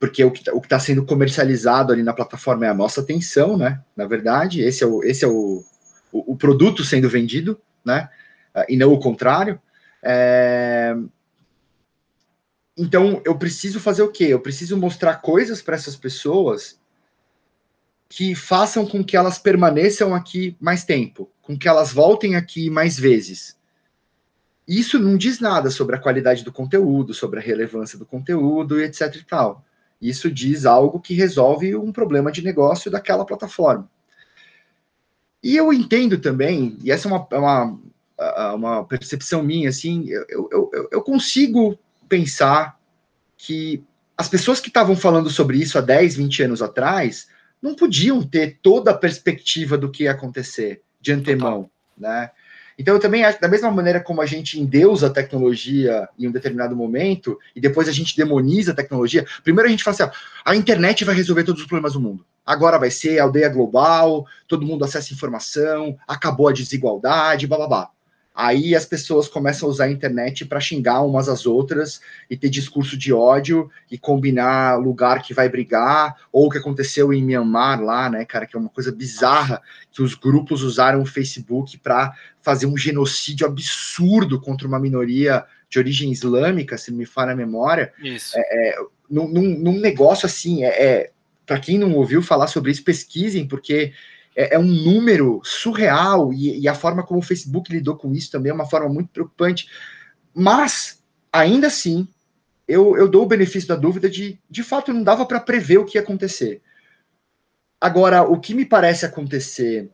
porque o que está tá sendo comercializado ali na plataforma é a nossa atenção, né? Na verdade, esse é o, esse é o, o, o produto sendo vendido, né? E não o contrário. É, então, eu preciso fazer o quê? Eu preciso mostrar coisas para essas pessoas que façam com que elas permaneçam aqui mais tempo, com que elas voltem aqui mais vezes. Isso não diz nada sobre a qualidade do conteúdo, sobre a relevância do conteúdo e etc e tal. Isso diz algo que resolve um problema de negócio daquela plataforma. E eu entendo também, e essa é uma, é uma, uma percepção minha, assim, eu, eu, eu consigo pensar que as pessoas que estavam falando sobre isso há 10, 20 anos atrás não podiam ter toda a perspectiva do que ia acontecer de antemão, né? Então, eu também acho, da mesma maneira como a gente endeusa a tecnologia em um determinado momento, e depois a gente demoniza a tecnologia, primeiro a gente fala assim: ó, a internet vai resolver todos os problemas do mundo. Agora vai ser aldeia global, todo mundo acessa informação, acabou a desigualdade, blá. Aí as pessoas começam a usar a internet para xingar umas às outras e ter discurso de ódio e combinar lugar que vai brigar, ou o que aconteceu em Myanmar lá, né, cara, que é uma coisa bizarra, que os grupos usaram o Facebook para fazer um genocídio absurdo contra uma minoria de origem islâmica, se não me falha a memória. Isso. É, é, num, num, negócio assim, é, é para quem não ouviu falar sobre isso, pesquisem, porque é, é um número surreal e, e, a forma como o Facebook lidou com isso também é uma forma muito preocupante. Mas, ainda assim, eu, eu dou o benefício da dúvida de, de fato, não dava para prever o que ia acontecer. Agora, o que me parece acontecer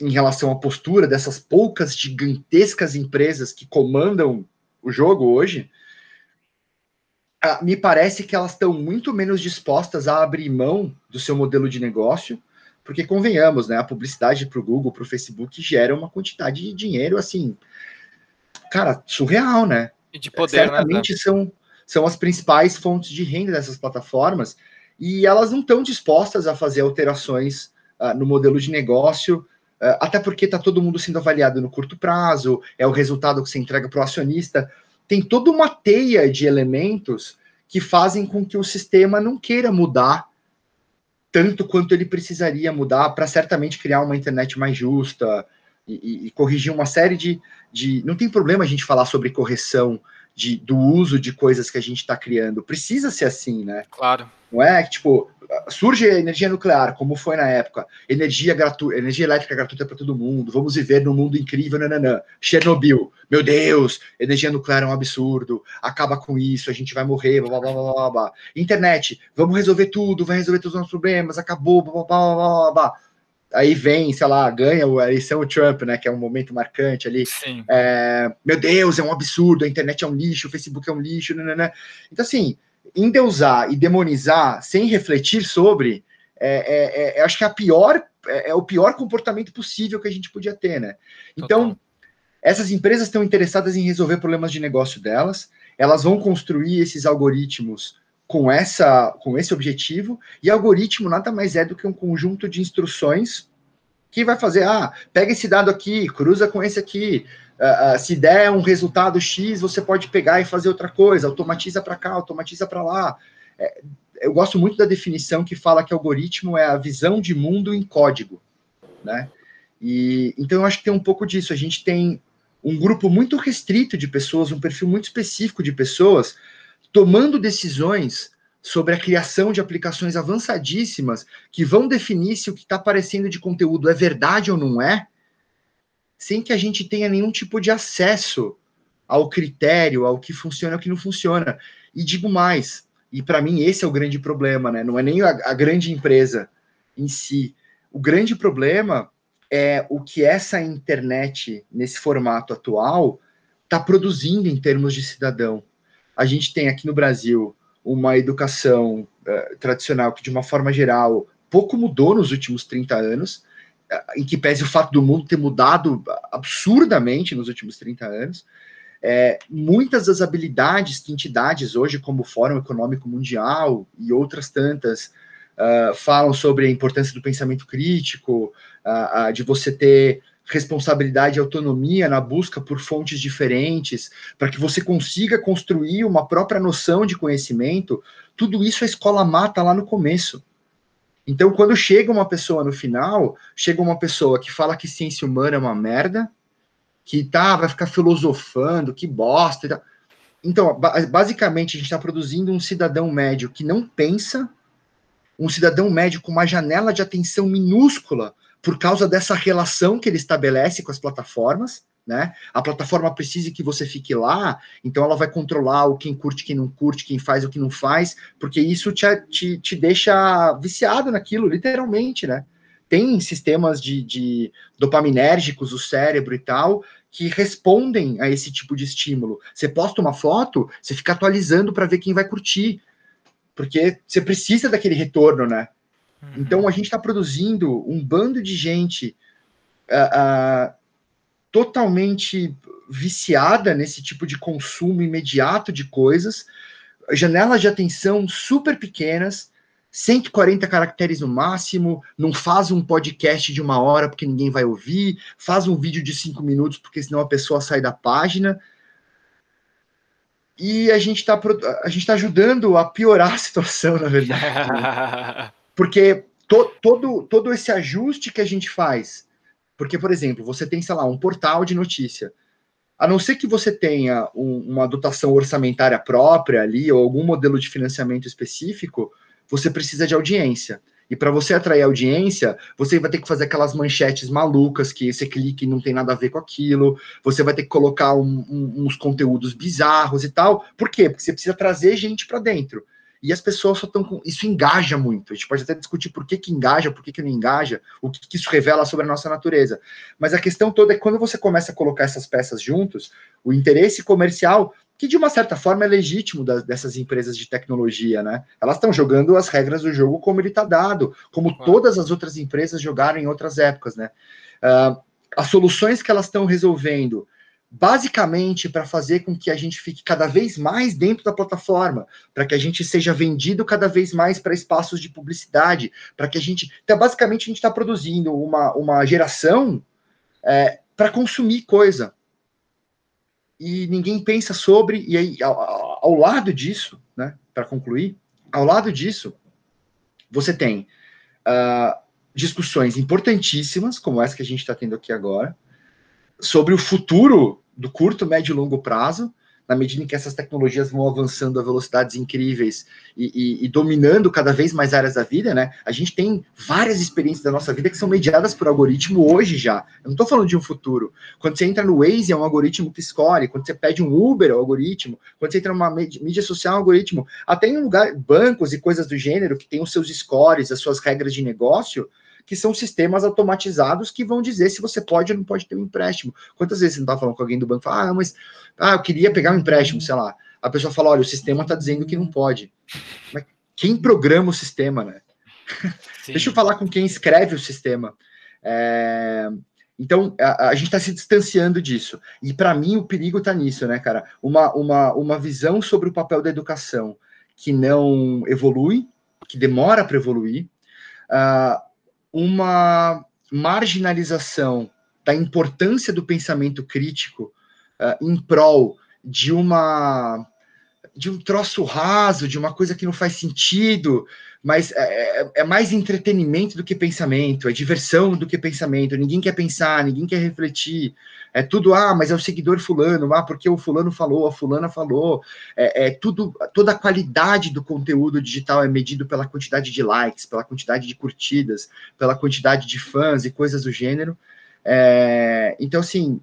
em relação à postura dessas poucas gigantescas empresas que comandam o jogo hoje, ah, me parece que elas estão muito menos dispostas a abrir mão do seu modelo de negócio porque convenhamos, né? A publicidade para o Google, para o Facebook gera uma quantidade de dinheiro assim, cara, surreal, né? E de poder, né, Certamente né? são, são as principais fontes de renda dessas plataformas e elas não estão dispostas a fazer alterações uh, no modelo de negócio, uh, até porque está todo mundo sendo avaliado no curto prazo, é o resultado que você entrega para o acionista. Tem toda uma teia de elementos que fazem com que o sistema não queira mudar tanto quanto ele precisaria mudar para certamente criar uma internet mais justa e, e, e, corrigir uma série de, de. Não tem problema a gente falar sobre correção de, do uso de coisas que a gente está criando. Precisa ser assim, né? Claro. Não é que, tipo, surge a energia nuclear, como foi na época, energia gratuita, energia elétrica gratuita para todo mundo, vamos viver num mundo incrível, nananã. Chernobyl, meu Deus, energia nuclear é um absurdo, acaba com isso, a gente vai morrer, blá blá blá blá blá. Internet, vamos resolver tudo, vai resolver todos os nossos problemas, acabou, blá blá blá blá blá. Aí vem, sei lá, ganha a eleição o Trump, né? Que é um momento marcante ali. É, meu Deus, é um absurdo, a internet é um lixo, o Facebook é um lixo, nananã. Então, assim, endeusar e demonizar sem refletir sobre, é, é, é, acho que é a pior é, é, o pior comportamento possível que a gente podia ter, né? Então, Total. essas empresas estão interessadas em resolver problemas de negócio delas, elas vão construir esses algoritmos com, essa, com esse objetivo, e algoritmo nada mais é do que um conjunto de instruções que vai fazer, ah, pega esse dado aqui, cruza com esse aqui, uh, se der um resultado X, você pode pegar e fazer outra coisa, automatiza para cá, automatiza para lá. É, eu gosto muito da definição que fala que algoritmo é a visão de mundo em código, né? E então eu acho que tem um pouco disso. A gente tem um grupo muito restrito de pessoas, um perfil muito específico de pessoas tomando decisões sobre a criação de aplicações avançadíssimas que vão definir se o que está aparecendo de conteúdo é verdade ou não é, sem que a gente tenha nenhum tipo de acesso ao critério, ao que funciona e ao que não funciona. E digo mais, e para mim esse é o grande problema, né? Não é nem a, a grande empresa em si. O grande problema é o que essa internet, nesse formato atual, está produzindo em termos de cidadão. A gente tem aqui no Brasil uma educação uh, tradicional que, de uma forma geral, pouco mudou nos últimos 30 anos, uh, em que pese o fato do mundo ter mudado absurdamente nos últimos 30 anos. É, muitas das habilidades que entidades hoje, como o Fórum Econômico Mundial e outras tantas, uh, falam sobre a importância do pensamento crítico, uh, uh, de você ter responsabilidade e autonomia na busca por fontes diferentes, para que você consiga construir uma própria noção de conhecimento, tudo isso a escola mata lá no começo. Então, quando chega uma pessoa no final, chega uma pessoa que fala que ciência humana é uma merda, que tá, vai ficar filosofando, que bosta. Então, basicamente, a gente está produzindo um cidadão médio que não pensa, um cidadão médio com uma janela de atenção minúscula por causa dessa relação que ele estabelece com as plataformas, né? A plataforma precisa que você fique lá, então ela vai controlar o quem curte, quem não curte, quem faz o que não faz, porque isso te, te, te deixa viciado naquilo, literalmente, né? Tem sistemas de, de dopaminérgicos, o cérebro e tal, que respondem a esse tipo de estímulo. Você posta uma foto, você fica atualizando para ver quem vai curtir, porque você precisa daquele retorno, né? Uhum. Então a gente está produzindo um bando de gente uh, uh, totalmente viciada nesse tipo de consumo imediato de coisas, janelas de atenção super pequenas, 140 caracteres no máximo, não faz um podcast de uma hora porque ninguém vai ouvir, faz um vídeo de cinco minutos porque senão a pessoa sai da página. E a gente está tá ajudando a piorar a situação, na verdade. Porque to, todo, todo esse ajuste que a gente faz, porque, por exemplo, você tem, sei lá, um portal de notícia. A não ser que você tenha um, uma dotação orçamentária própria ali, ou algum modelo de financiamento específico, você precisa de audiência. E para você atrair audiência, você vai ter que fazer aquelas manchetes malucas que você clica e não tem nada a ver com aquilo. Você vai ter que colocar um, um, uns conteúdos bizarros e tal. Por quê? Porque você precisa trazer gente para dentro. E as pessoas só estão com. Isso engaja muito. A gente pode até discutir por que, que engaja, por que, que não engaja, o que, que isso revela sobre a nossa natureza. Mas a questão toda é que quando você começa a colocar essas peças juntos, o interesse comercial, que de uma certa forma é legítimo das, dessas empresas de tecnologia, né? Elas estão jogando as regras do jogo como ele está dado, como todas as outras empresas jogaram em outras épocas, né? Uh, as soluções que elas estão resolvendo basicamente para fazer com que a gente fique cada vez mais dentro da plataforma, para que a gente seja vendido cada vez mais para espaços de publicidade, para que a gente. Então, basicamente, a gente está produzindo uma, uma geração é, para consumir coisa. E ninguém pensa sobre, e aí, ao, ao lado disso, né, para concluir, ao lado disso, você tem uh, discussões importantíssimas, como essa que a gente está tendo aqui agora, sobre o futuro do curto, médio e longo prazo, na medida em que essas tecnologias vão avançando a velocidades incríveis e, e, e, dominando cada vez mais áreas da vida, né? A gente tem várias experiências da nossa vida que são mediadas por algoritmo hoje já. Eu não estou falando de um futuro. Quando você entra no Waze, é um algoritmo que escolhe. Quando você pede um Uber, é um algoritmo. Quando você entra numa mídia social, é um algoritmo. Até em lugar, bancos e coisas do gênero que tem os seus scores, as suas regras de negócio, que são sistemas automatizados que vão dizer se você pode ou não pode ter um empréstimo. Quantas vezes você não está falando com alguém do banco fala, ah, mas ah, eu queria pegar um empréstimo, sei lá. A pessoa fala, olha, o sistema está dizendo que não pode. Mas quem programa o sistema, né? Deixa eu falar com quem escreve o sistema. É, então, a, a gente está se distanciando disso. E, para mim, o perigo está nisso, né, cara? Uma, uma, uma visão sobre o papel da educação que não evolui, que demora para evoluir, uh, uma marginalização da importância do pensamento crítico uh, em prol de uma de um troço raso, de uma coisa que não faz sentido, mas é, é, é, mais entretenimento do que pensamento, é diversão do que pensamento. Ninguém quer pensar, ninguém quer refletir. É tudo, ah, mas é o seguidor fulano, ah, porque o fulano falou, a fulana falou. É, é tudo, toda a qualidade do conteúdo digital é medido pela quantidade de likes, pela quantidade de curtidas, pela quantidade de fãs e coisas do gênero. É, então, assim,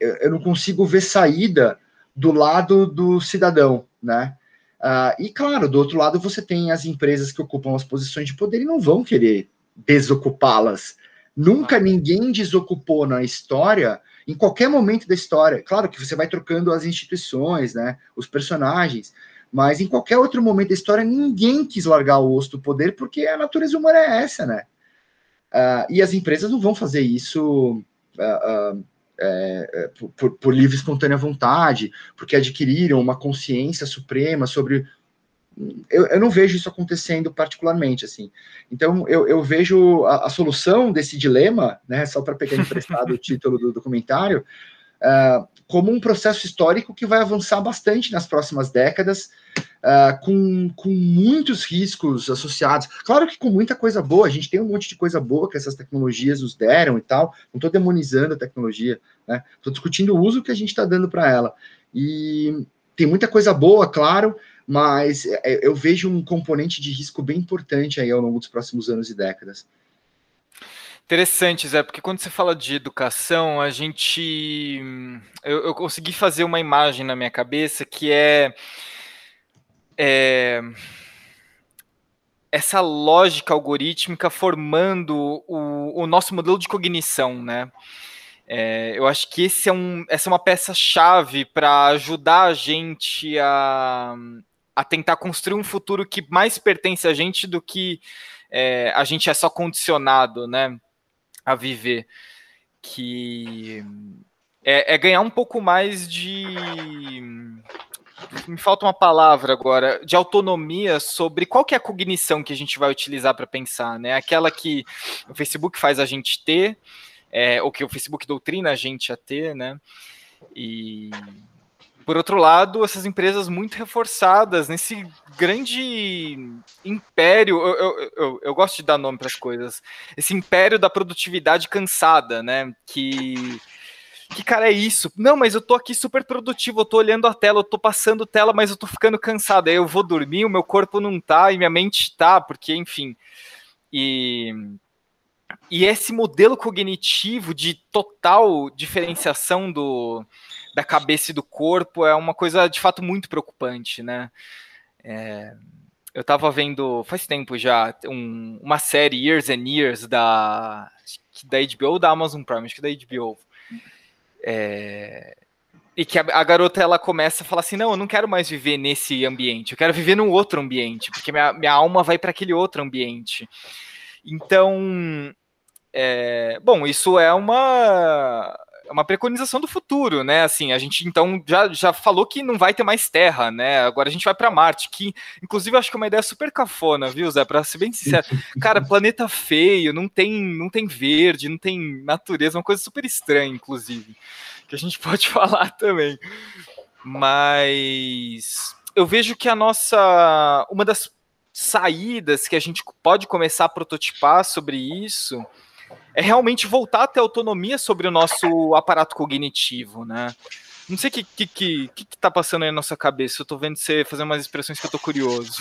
eu, eu não consigo ver saída do lado do cidadão, né? Uh, e claro, do outro lado você tem as empresas que ocupam as posições de poder e não vão querer desocupá-las. Nunca ah. ninguém desocupou na história, em qualquer momento da história. Claro que você vai trocando as instituições, né, os personagens, mas em qualquer outro momento da história ninguém quis largar o osso do poder porque a natureza humana é essa, né? Uh, e as empresas não vão fazer isso uh, é, é por, por, livre e espontânea vontade, porque adquiriram uma consciência suprema sobre. Eu, eu não vejo isso acontecendo particularmente, assim. Então, eu, eu vejo a, a, solução desse dilema, né, só para pegar emprestado o título do documentário, uh, como um processo histórico que vai avançar bastante nas próximas décadas, uh, com, com muitos riscos associados. Claro que com muita coisa boa, a gente tem um monte de coisa boa que essas tecnologias nos deram e tal. Não estou demonizando a tecnologia, né? Estou discutindo o uso que a gente está dando para ela. E tem muita coisa boa, claro, mas é, eu vejo um componente de risco bem importante aí ao longo dos próximos anos e décadas. Interessante, Zé, porque quando você fala de educação, a gente. Eu, eu consegui fazer uma imagem na minha cabeça que é é, essa lógica algorítmica formando o, o, nosso modelo de cognição, né? É, eu acho que esse é um, essa é uma peça-chave para ajudar a gente a, a tentar construir um futuro que mais pertence a gente do que é, a gente é só condicionado né, a viver. Que é, é ganhar um pouco mais de me falta uma palavra agora, de autonomia sobre qual que é a cognição que a gente vai utilizar para pensar, né? Aquela que o Facebook faz a gente ter, é, ou que o Facebook doutrina a gente a ter, né? E por outro lado, essas empresas muito reforçadas nesse grande império, eu, eu, eu, eu gosto de dar nome para as coisas, esse império da produtividade cansada, né? Que que cara é isso? Não, mas eu tô aqui super produtivo, eu tô olhando a tela, eu tô passando tela, mas eu tô ficando cansado. Aí eu vou dormir, o meu corpo não tá e minha mente tá, porque, enfim. E, e esse modelo cognitivo de total diferenciação do, da cabeça e do corpo é uma coisa de fato muito preocupante, né? É, eu tava vendo faz tempo já um, uma série Years and Years da, da HBO ou da Amazon Prime, acho que da HBO é... E que a, a, garota ela começa a falar assim: não, eu não quero mais viver nesse ambiente, eu quero viver num outro ambiente, porque minha, minha alma vai para aquele outro ambiente. Então, é, bom, isso é uma é uma preconização do futuro, né? Assim, a gente então já, já falou que não vai ter mais terra, né? Agora a gente vai para Marte, que inclusive acho que é uma ideia super cafona, viu, Zé? Para ser bem sincero, cara, planeta feio, não tem não tem verde, não tem natureza, uma coisa super estranha, inclusive, que a gente pode falar também. Mas eu vejo que a nossa uma das saídas que a gente pode começar a prototipar sobre isso é realmente voltar a ter autonomia sobre o nosso aparato cognitivo, né? Não sei o que, que, que, que, tá passando aí na nossa cabeça. Eu tô vendo você fazer umas expressões que eu tô curioso.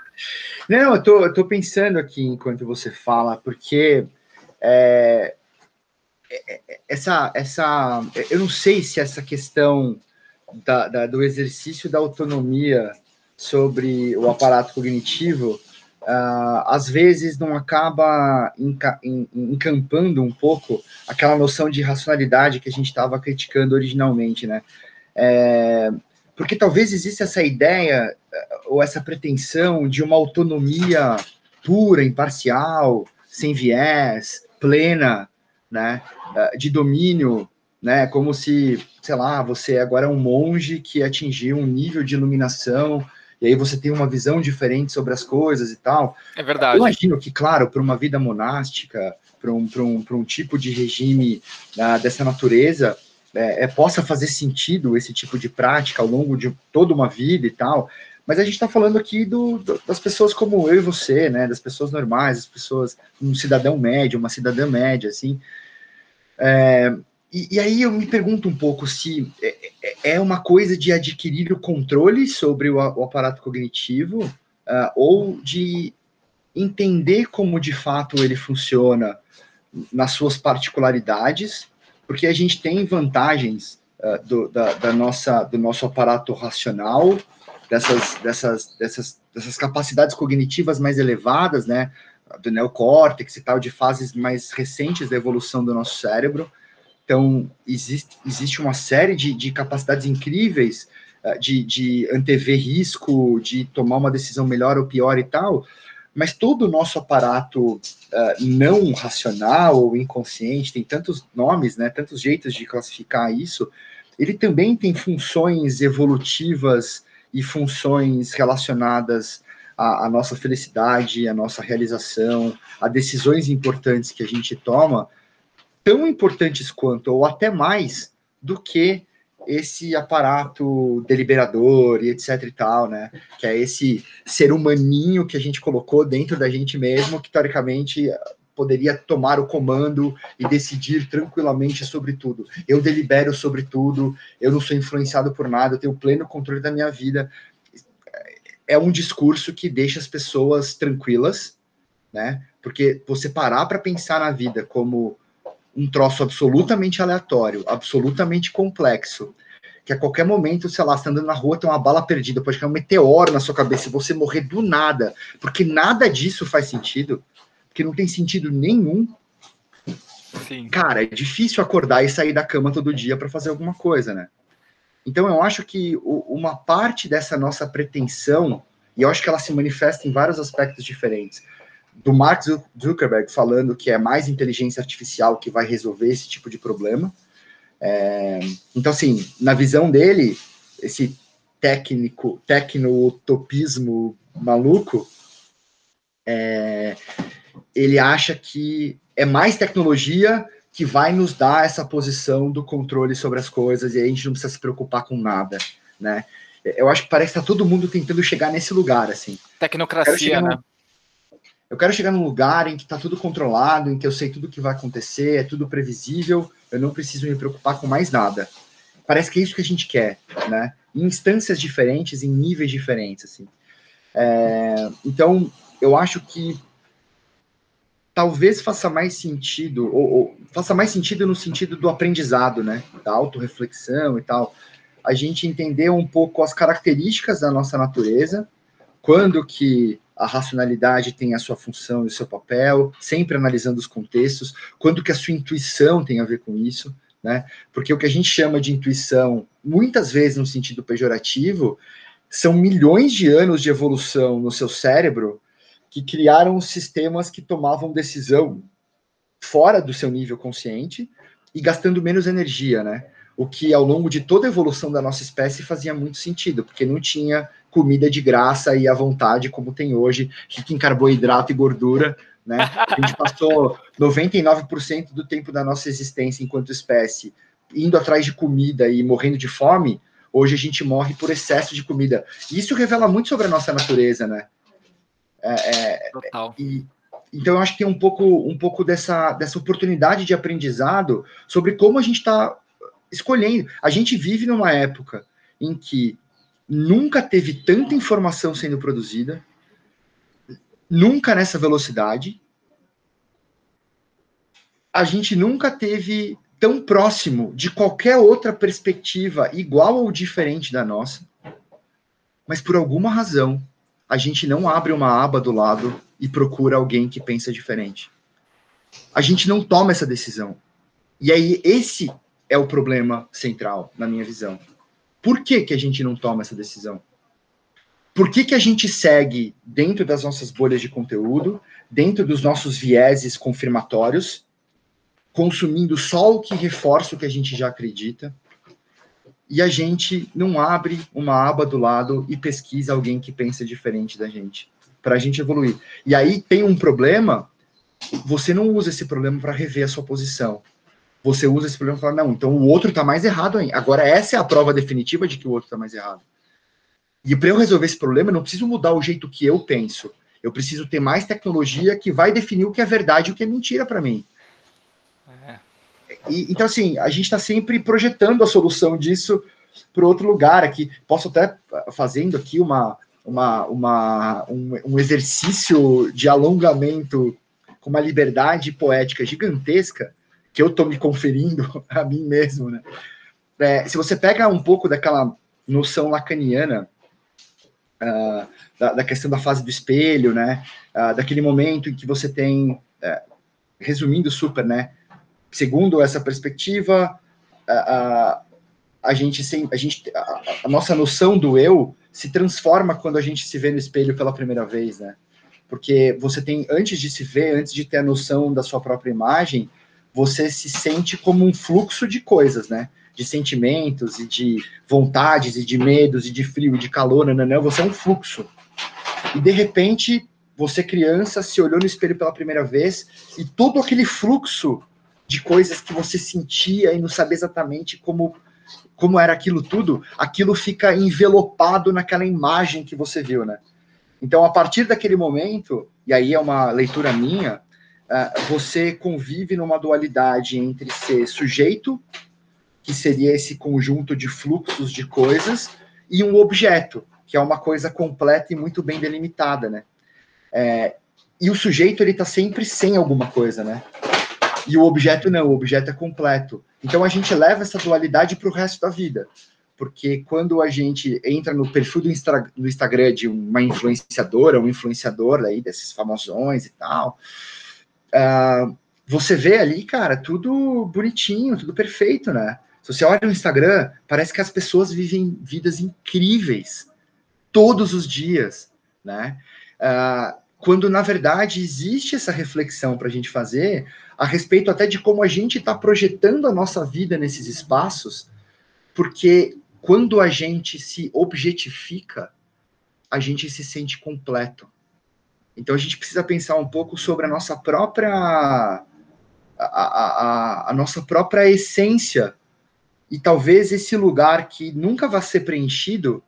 Não, eu tô, eu tô pensando aqui enquanto você fala, porque é, é, é, essa, essa. Eu não sei se essa questão da, da, do exercício da autonomia sobre o aparato cognitivo uh, às vezes não acaba enca encampando um pouco aquela noção de racionalidade que a gente estava criticando originalmente, né? É, porque talvez exista essa ideia eh, ou essa pretensão de uma autonomia pura, imparcial, sem viés, plena, né, uh, de domínio, né, como se, sei lá, você agora é um monge que atingiu um nível de iluminação e aí você tem uma visão diferente sobre as coisas e tal. É verdade. Eu imagino que, claro, para uma vida monástica, para um, um, um tipo de regime uh, dessa natureza, é, é, possa fazer sentido esse tipo de prática ao longo de toda uma vida e tal. Mas a gente está falando aqui do, do, das pessoas como eu e você, né? Das pessoas normais, das pessoas, um cidadão médio, uma cidadã média, assim. É, e, e, aí eu me pergunto um pouco se é, é, é uma coisa de adquirir o controle sobre o, o aparato cognitivo uh, ou de entender como de fato ele funciona nas suas particularidades, porque a gente tem vantagens uh, do, da, da, nossa, do nosso aparato racional, dessas, dessas, dessas, dessas capacidades cognitivas mais elevadas, né, do neocórtex e tal, de fases mais recentes da evolução do nosso cérebro, então, existe, existe uma série de, de capacidades incríveis uh, de, de antever risco, de tomar uma decisão melhor ou pior e tal, mas todo o nosso aparato uh, não racional ou inconsciente, tem tantos nomes, né, tantos jeitos de classificar isso, ele também tem funções evolutivas e funções relacionadas à, à nossa felicidade, à nossa realização, a decisões importantes que a gente toma, tão importantes quanto, ou até mais, do que esse aparato deliberador e etc e tal, né? Que é esse ser humaninho que a gente colocou dentro da gente mesmo, que teoricamente poderia tomar o comando e decidir tranquilamente sobre tudo. Eu delibero sobre tudo, eu não sou influenciado por nada, eu tenho pleno controle da minha vida. É um discurso que deixa as pessoas tranquilas, né? Porque você parar para pensar na vida como um troço absolutamente aleatório, absolutamente complexo, que a qualquer momento, sei lá, você tá andando na rua, tem uma bala perdida, pode cair um meteoro na sua cabeça e você morrer do nada, porque nada disso faz sentido, porque não tem sentido nenhum. Sim. Cara, é difícil acordar e sair da cama todo dia para fazer alguma coisa, né? Então eu acho que uma parte dessa nossa pretensão, e eu acho que ela se manifesta em vários aspectos diferentes do Mark Zuckerberg falando que é mais inteligência artificial que vai resolver esse tipo de problema. É, então, assim, na visão dele, esse técnico, tecno-utopismo maluco, é, ele acha que é mais tecnologia que vai nos dar essa posição do controle sobre as coisas e a gente não precisa se preocupar com nada, né? Eu acho que parece que tá todo mundo tentando chegar nesse lugar, assim. Tecnocracia, né? Eu quero chegar num lugar em que está tudo controlado, em que eu sei tudo o que vai acontecer, é tudo previsível, eu não preciso me preocupar com mais nada. Parece que é isso que a gente quer, né? Em instâncias diferentes, em níveis diferentes, assim. É, então, eu acho que talvez faça mais sentido, ou, ou, faça mais sentido no sentido do aprendizado, né? Da autorreflexão e tal. A gente entender um pouco as características da nossa natureza, quando que a racionalidade tem a sua função e o seu papel, sempre analisando os contextos, quando que a sua intuição tem a ver com isso, né? Porque o que a gente chama de intuição, muitas vezes no sentido pejorativo, são milhões de anos de evolução no seu cérebro que criaram sistemas que tomavam decisão fora do seu nível consciente e gastando menos energia, né? O que ao longo de toda a evolução da nossa espécie fazia muito sentido, porque não tinha comida de graça e à vontade, como tem hoje, rica em carboidrato e gordura, né? A gente passou 99% do tempo da nossa existência enquanto espécie indo atrás de comida e morrendo de fome, hoje a gente morre por excesso de comida. Isso revela muito sobre a nossa natureza, né? É, é, Total. E, então eu acho que tem um pouco, um pouco dessa, dessa oportunidade de aprendizado sobre como a gente está escolhendo. A gente vive numa época em que nunca teve tanta informação sendo produzida, nunca nessa velocidade. A gente nunca teve tão próximo de qualquer outra perspectiva igual ou diferente da nossa, mas por alguma razão a gente não abre uma aba do lado e procura alguém que pensa diferente. A gente não toma essa decisão. E aí esse é o problema central na minha visão. Por que, que a gente não toma essa decisão? por que, que a gente segue dentro das nossas bolhas de conteúdo, dentro dos nossos vieses confirmatórios, consumindo só o que reforça o que a gente já acredita, e a gente não abre uma aba do lado e pesquisa alguém que pensa diferente da gente, para a gente evoluir. E aí tem um problema, você não usa esse problema para rever a sua posição. Você usa esse problema para falar, não, então o outro está mais errado ainda. Agora, essa é a prova definitiva de que o outro está mais errado. E para eu resolver esse problema, eu não preciso mudar o jeito que eu penso. Eu preciso ter mais tecnologia que vai definir o que é verdade e o que é mentira para mim. E, então, assim, a gente está sempre projetando a solução disso para outro lugar aqui. Posso até fazendo aqui uma, uma, uma um, um, exercício de alongamento com uma liberdade poética gigantesca que eu estou me conferindo a mim mesmo, né? É, se você pega um pouco daquela noção lacaniana uh, da, da, questão da fase do espelho, né? Uh, daquele momento em que você tem, uh, resumindo super, né? segundo essa perspectiva, a, gente, a, gente a, a, nossa noção do eu se transforma quando a gente se vê no espelho pela primeira vez, né? Porque você tem, antes de se ver, antes de ter a noção da sua própria imagem, você se sente como um fluxo de coisas, né? De sentimentos e de vontades e de medos e de frio e de calor, não, você é um fluxo. E de repente, você criança se olhou no espelho pela primeira vez e todo aquele fluxo de coisas que você sentia e não sabia exatamente como como era aquilo tudo, aquilo fica envelopado naquela imagem que você viu, né? Então, a partir daquele momento, e aí é uma leitura minha, você convive numa dualidade entre ser sujeito, que seria esse conjunto de fluxos de coisas, e um objeto, que é uma coisa completa e muito bem delimitada, né? É, e o sujeito, ele tá sempre sem alguma coisa, né? E o objeto não, o objeto é completo. Então a gente leva essa dualidade para o resto da vida. Porque quando a gente entra no perfil do Instagram de uma influenciadora, um influenciador aí, desses famosões e tal, uh, você vê ali, cara, tudo bonitinho, tudo perfeito, né? Se você olha no Instagram, parece que as pessoas vivem vidas incríveis todos os dias, né? Uh, quando na verdade existe essa reflexão para a gente fazer a respeito até de como a gente está projetando a nossa vida nesses espaços, porque quando a gente se objetifica, a gente se sente completo. Então a gente precisa pensar um pouco sobre a nossa própria a, a, a, nossa própria essência. E talvez esse lugar que nunca vai ser preenchido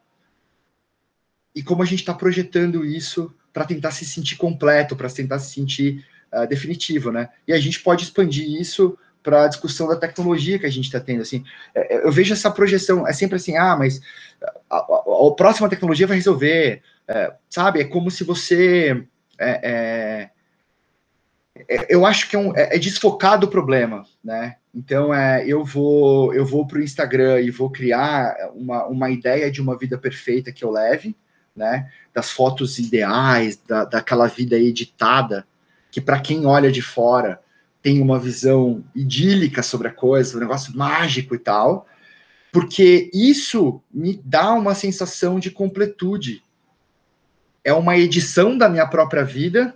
e como a gente está projetando isso para tentar se sentir completo, para tentar se sentir uh, definitivo, né? E a gente pode expandir isso para a discussão da tecnologia que a gente está tendo, assim, é, é, eu vejo essa projeção, é sempre assim, ah, mas a, a, a próxima tecnologia vai resolver, é, sabe, é como se você, é, é, é eu acho que é, um, é, desfocado o problema, né, então é, eu vou eu vou para o Instagram e vou criar uma, uma ideia de uma vida perfeita que eu leve, né, das fotos ideais, da, daquela vida editada, que para quem olha de fora tem uma visão idílica sobre a coisa, um negócio mágico e tal, porque isso me dá uma sensação de completude. É uma edição da minha própria vida,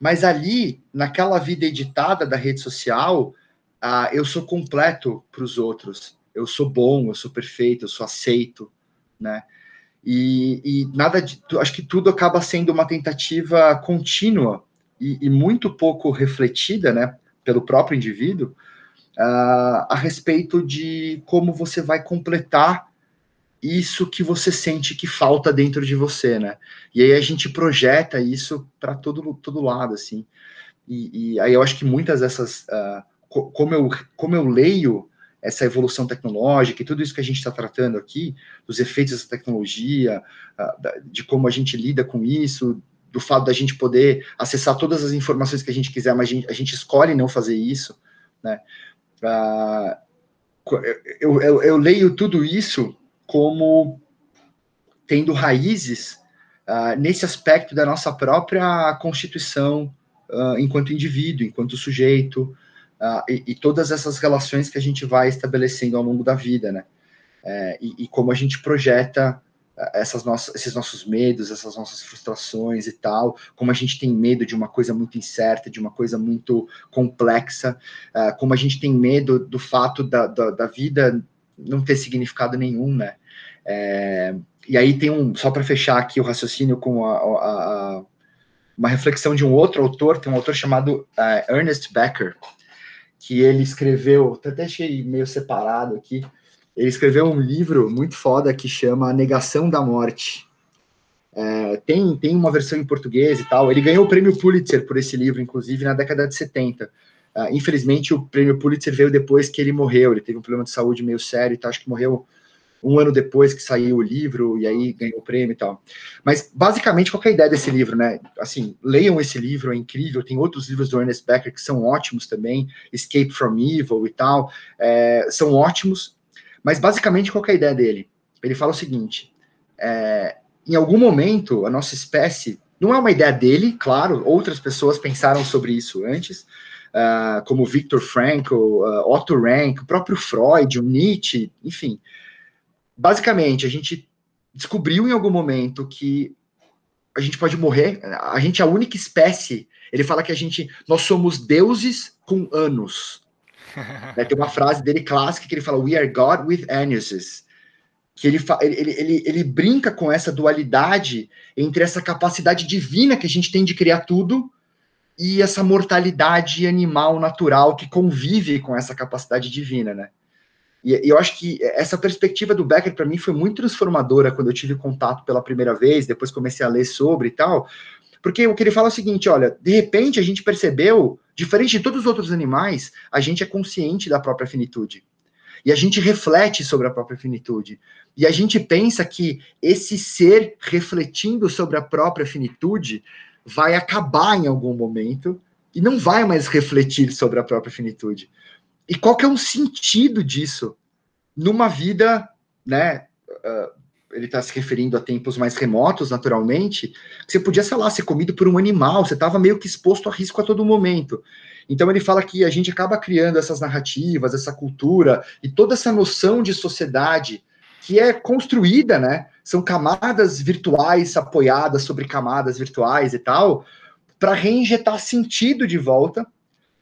mas ali, naquela vida editada da rede social, ah, eu sou completo para os outros. Eu sou bom, eu sou perfeito, eu sou aceito, né? E, e nada de, acho que tudo acaba sendo uma tentativa contínua e, e muito pouco refletida, né, pelo próprio indivíduo, uh, a respeito de como você vai completar isso que você sente que falta dentro de você, né? E aí a gente projeta isso para todo, todo lado, assim. E, e, aí eu acho que muitas dessas, uh, como, eu, como eu leio essa evolução tecnológica e tudo isso que a gente está tratando aqui, dos efeitos dessa tecnologia, de como a gente lida com isso, do fato da gente poder acessar todas as informações que a gente quiser, mas a gente, a gente escolhe não fazer isso, né? eu, eu, eu, leio tudo isso como tendo raízes uh, nesse aspecto da nossa própria constituição uh, enquanto indivíduo, enquanto sujeito, uh, e, e, todas essas relações que a gente vai estabelecendo ao longo da vida, né? É, e, e, como a gente projeta essas nossas, esses nossos medos, essas nossas frustrações e tal, como a gente tem medo de uma coisa muito incerta, de uma coisa muito complexa, como a gente tem medo do fato da, da, da vida não ter significado nenhum, né? É, e aí tem um, só para fechar aqui o raciocínio com a, a, a, uma reflexão de um outro autor, tem um autor chamado uh, Ernest Becker, que ele escreveu, até achei meio separado aqui, ele escreveu um livro muito foda que chama A Negação da Morte. É, tem, tem uma versão em português e tal. Ele ganhou o prêmio Pulitzer por esse livro, inclusive, na década de 70. Uh, infelizmente, o prêmio Pulitzer veio depois que ele morreu. Ele teve um problema de saúde meio sério e tal. Acho que morreu um ano depois que saiu o livro, e aí ganhou o prêmio e tal. Mas, basicamente, qual é a ideia desse livro, né? Assim, leiam esse livro, é incrível. Tem outros livros do Ernest Becker que são ótimos também, Escape from Evil e tal. É, são ótimos, mas basicamente, qual é a ideia dele? Ele fala o seguinte: é, em algum momento, a nossa espécie, não é uma ideia dele, claro, outras pessoas pensaram sobre isso antes, uh, como Viktor Frankl, uh, Otto Rank, o próprio Freud, o Nietzsche, enfim. Basicamente, a gente descobriu em algum momento que a gente pode morrer, a gente é a única espécie. Ele fala que a gente, nós somos deuses com anos. Né, tem uma frase dele clássica que ele fala: We are God with anuses. Que ele, ele, ele, ele brinca com essa dualidade entre essa capacidade divina que a gente tem de criar tudo e essa mortalidade animal natural que convive com essa capacidade divina, né? E, e eu acho que essa perspectiva do Becker para mim foi muito transformadora quando eu tive contato pela primeira vez, depois comecei a ler sobre e tal, porque o que ele fala é o seguinte: olha, de repente a gente percebeu, diferente de todos os outros animais, a gente é consciente da própria finitude. E a gente reflete sobre a própria finitude. E a gente pensa que esse ser refletindo sobre a própria finitude vai acabar em algum momento e não vai mais refletir sobre a própria finitude. E qual que é o sentido disso numa vida, né, uh, ele está se referindo a tempos mais remotos, naturalmente, você podia, sei lá, ser comido por um animal, você estava meio que exposto a risco a todo momento. Então ele fala que a gente acaba criando essas narrativas, essa cultura e toda essa noção de sociedade que é construída, né? São camadas virtuais apoiadas sobre camadas virtuais e tal, para reinjetar sentido de volta,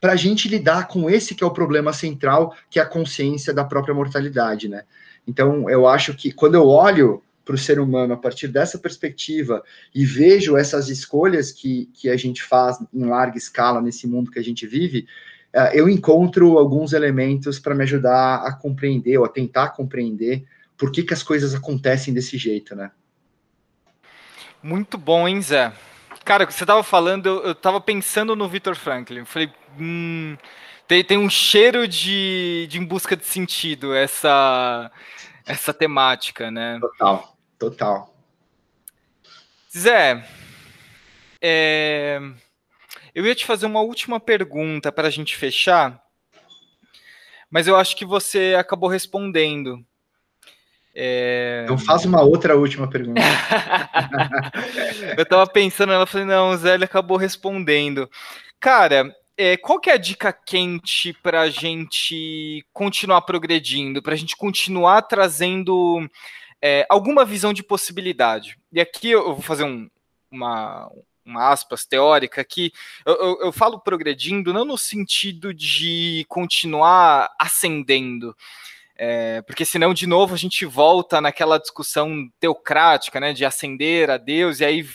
para a gente lidar com esse que é o problema central, que é a consciência da própria mortalidade, né? Então, eu acho que quando eu olho para o ser humano a partir dessa perspectiva e vejo essas escolhas que, que a gente faz em larga escala nesse mundo que a gente vive, uh, eu encontro alguns elementos para me ajudar a compreender ou a tentar compreender por que, que as coisas acontecem desse jeito, né? Muito bom, hein, Zé? Cara, você estava falando, eu estava pensando no Victor Franklin. Eu falei, hum, tem, tem um cheiro de, de em busca de sentido essa, essa temática, né? Total, total. Zé, é, eu ia te fazer uma última pergunta para a gente fechar, mas eu acho que você acabou respondendo. É... Então faz uma outra última pergunta. eu estava pensando, ela falou, não, o Zé ele acabou respondendo. Cara, é, qual que é a dica quente para a gente continuar progredindo, para a gente continuar trazendo é, alguma visão de possibilidade? E aqui eu vou fazer um, uma, uma aspas teórica que eu, eu, eu, falo progredindo não no sentido de continuar ascendendo, é, porque senão de novo a gente volta naquela discussão teocrática, né, de ascender a Deus e aí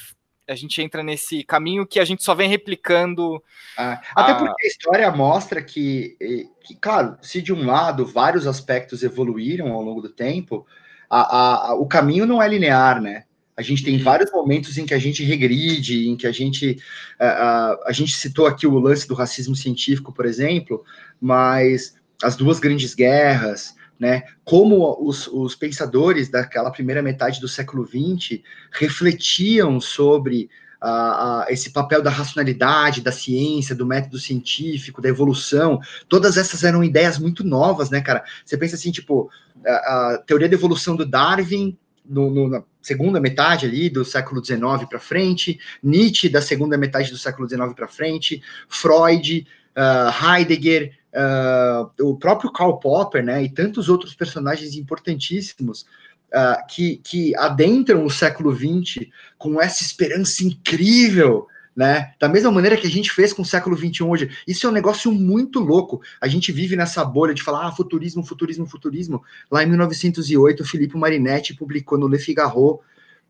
a gente entra nesse caminho que a gente só vem replicando. Ah, até a... porque a história mostra que, que, claro, se de um lado vários aspectos evoluíram ao longo do tempo, a, a, o caminho não é linear, né? A gente tem vários momentos em que a gente regride, em que a gente. A gente citou aqui o lance do racismo científico, por exemplo, mas as duas grandes guerras, né? Como os, os pensadores daquela primeira metade do século XX refletiam sobre uh, esse papel da racionalidade, da ciência, do método científico, da evolução, todas essas eram ideias muito novas, né, cara? Você pensa assim, tipo, a, a teoria da evolução do Darwin no, no, na segunda metade ali do século XIX para frente, Nietzsche da segunda metade do século XIX para frente, Freud, uh, Heidegger, uh, o próprio Karl Popper, né, e tantos outros personagens importantíssimos uh, que, que adentram o século XX com essa esperança incrível né? Da mesma maneira que a gente fez com o século XXI hoje. Isso é um negócio muito louco. A gente vive nessa bolha de falar ah, futurismo, futurismo, futurismo. Lá em 1908, o Filipe Marinetti publicou no Le Figaro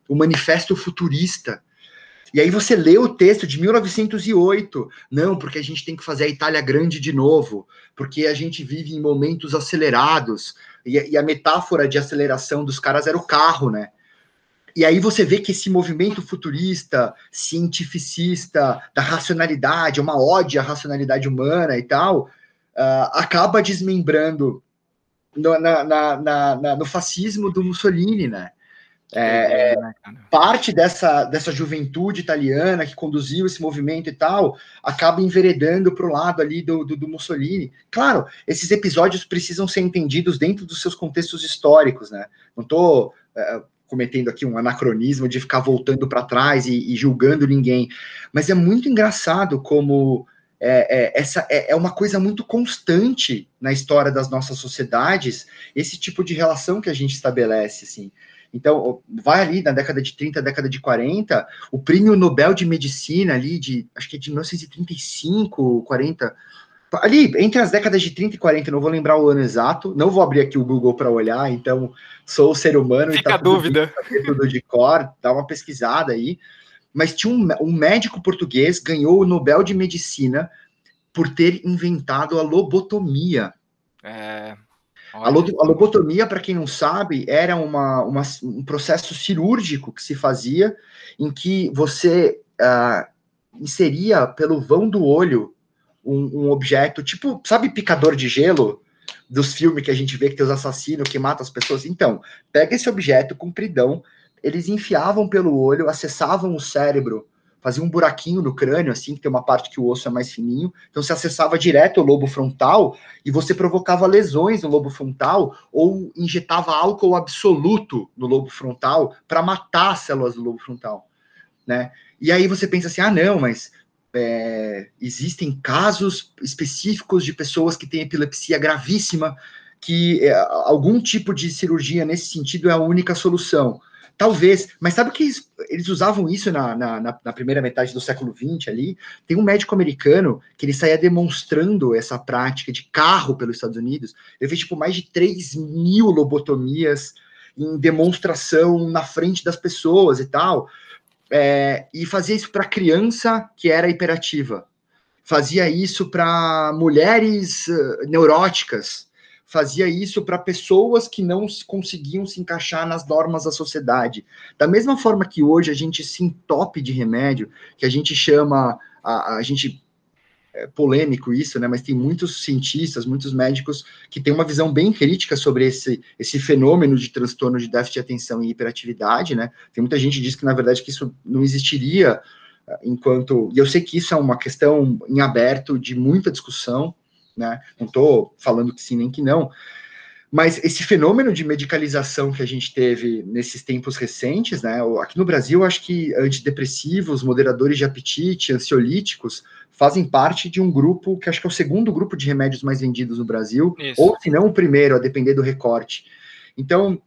o Manifesto Futurista. E aí você lê o texto de 1908. Não, porque a gente tem que fazer a Itália grande de novo, porque a gente vive em momentos acelerados. E, e a metáfora de aceleração dos caras era o carro, né? E aí você vê que esse movimento futurista, cientificista, da racionalidade, uma ode à racionalidade humana e tal, uh, acaba desmembrando no, na, na, na, no fascismo do Mussolini, né? É, é, parte dessa, dessa juventude italiana que conduziu esse movimento e tal, acaba enveredando para o lado ali do, do, do, Mussolini. Claro, esses episódios precisam ser entendidos dentro dos seus contextos históricos, né? Não estou é, cometendo aqui um anacronismo de ficar voltando para trás e, e, julgando ninguém, mas é muito engraçado como é, é, essa é, é, uma coisa muito constante na história das nossas sociedades, esse tipo de relação que a gente estabelece, assim. Então, vai ali na década de 30, década de 40, o prêmio Nobel de Medicina ali de, acho que é de 1935, 40, ali entre as décadas de 30 e 40, não vou lembrar o ano exato, não vou abrir aqui o Google para olhar, então sou o ser humano Fica e tá a dúvida. Tudo de cor, dá uma pesquisada aí. Mas tinha um, um médico português ganhou o Nobel de Medicina por ter inventado a lobotomia. É, a, lobotomia, para quem não sabe, era uma, uma, um processo cirúrgico que se fazia em que você uh, inseria pelo vão do olho um, um, objeto, tipo, sabe, picador de gelo dos filmes que a gente vê que tem os assassinos que matam as pessoas? Então, pega esse objeto compridão, eles enfiavam pelo olho, acessavam o cérebro, faziam um buraquinho no crânio, assim, que tem uma parte que o osso é mais fininho, então você acessava direto o lobo frontal e você provocava lesões no lobo frontal ou injetava álcool absoluto no lobo frontal para matar as células do lobo frontal, né? E aí você pensa assim, ah, não, mas é, existem casos específicos de pessoas que têm epilepsia gravíssima, que é, algum tipo de cirurgia nesse sentido é a única solução. Talvez, mas sabe que eles, eles usavam isso na, na, na, primeira metade do século XX ali? Tem um médico americano que ele saía demonstrando essa prática de carro pelos Estados Unidos. Ele fez tipo mais de 3 mil lobotomias em demonstração na frente das pessoas e tal é, e fazia isso para criança que era hiperativa, fazia isso para mulheres uh, neuróticas, fazia isso para pessoas que não conseguiam se encaixar nas normas da sociedade. Da mesma forma que hoje a gente se entope de remédio, que a gente chama, a, a gente é polêmico isso, né? Mas tem muitos cientistas, muitos médicos que têm uma visão bem crítica sobre esse, esse fenômeno de transtorno de déficit de atenção e hiperatividade, né? Tem muita gente que diz que na verdade que isso não existiria ah, enquanto e eu sei que isso é uma questão em aberto de muita discussão, né? Não estou falando que sim nem que não, mas esse fenômeno de medicalização que a gente teve nesses tempos recentes, né? Aqui no Brasil, acho que antidepressivos, moderadores de apetite, ansiolíticos fazem parte de um grupo que acho que é o segundo grupo de remédios mais vendidos no Brasil, Isso. ou se não o primeiro, a depender do recorte. Então,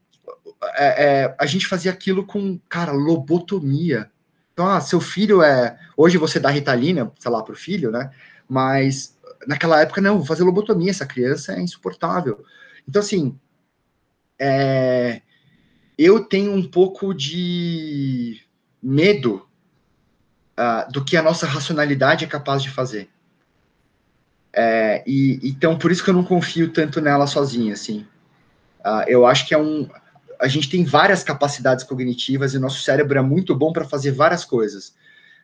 é, é, a gente fazia aquilo com, cara, lobotomia. Então, ah, seu filho é. Hoje você dá ritalina, sei lá, para o filho, né? Mas naquela época, não, vou fazer lobotomia, essa criança é insuportável. Então, assim, é, eu tenho um pouco de medo uh, do que a nossa racionalidade é capaz de fazer. É, e então por isso que eu não confio tanto nela sozinha, assim. Uh, eu acho que é um, a gente tem várias capacidades cognitivas e nosso cérebro é muito bom para fazer várias coisas.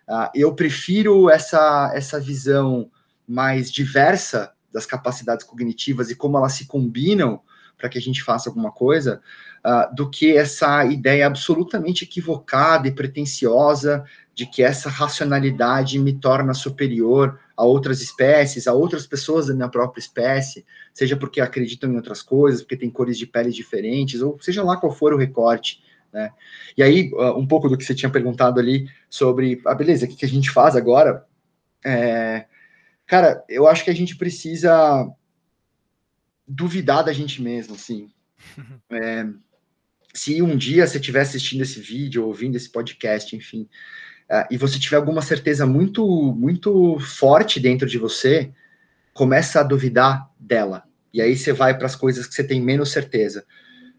Uh, eu prefiro essa essa visão mais diversa das capacidades cognitivas e como elas se combinam para que a gente faça alguma coisa, uh, do que essa ideia absolutamente equivocada e pretensiosa de que essa racionalidade me torna superior a outras espécies, a outras pessoas da minha própria espécie, seja porque acreditam em outras coisas, porque têm cores de pele diferentes, ou seja lá qual for o recorte. Né? E aí, uh, um pouco do que você tinha perguntado ali sobre, ah, beleza, o que, que a gente faz agora? É, cara, eu acho que a gente precisa duvidar da gente mesmo, assim. É, se um dia você estiver assistindo esse vídeo, ouvindo esse podcast, enfim, uh, e você tiver alguma certeza muito, muito forte dentro de você, começa a duvidar dela. E aí você vai para as coisas que você tem menos certeza,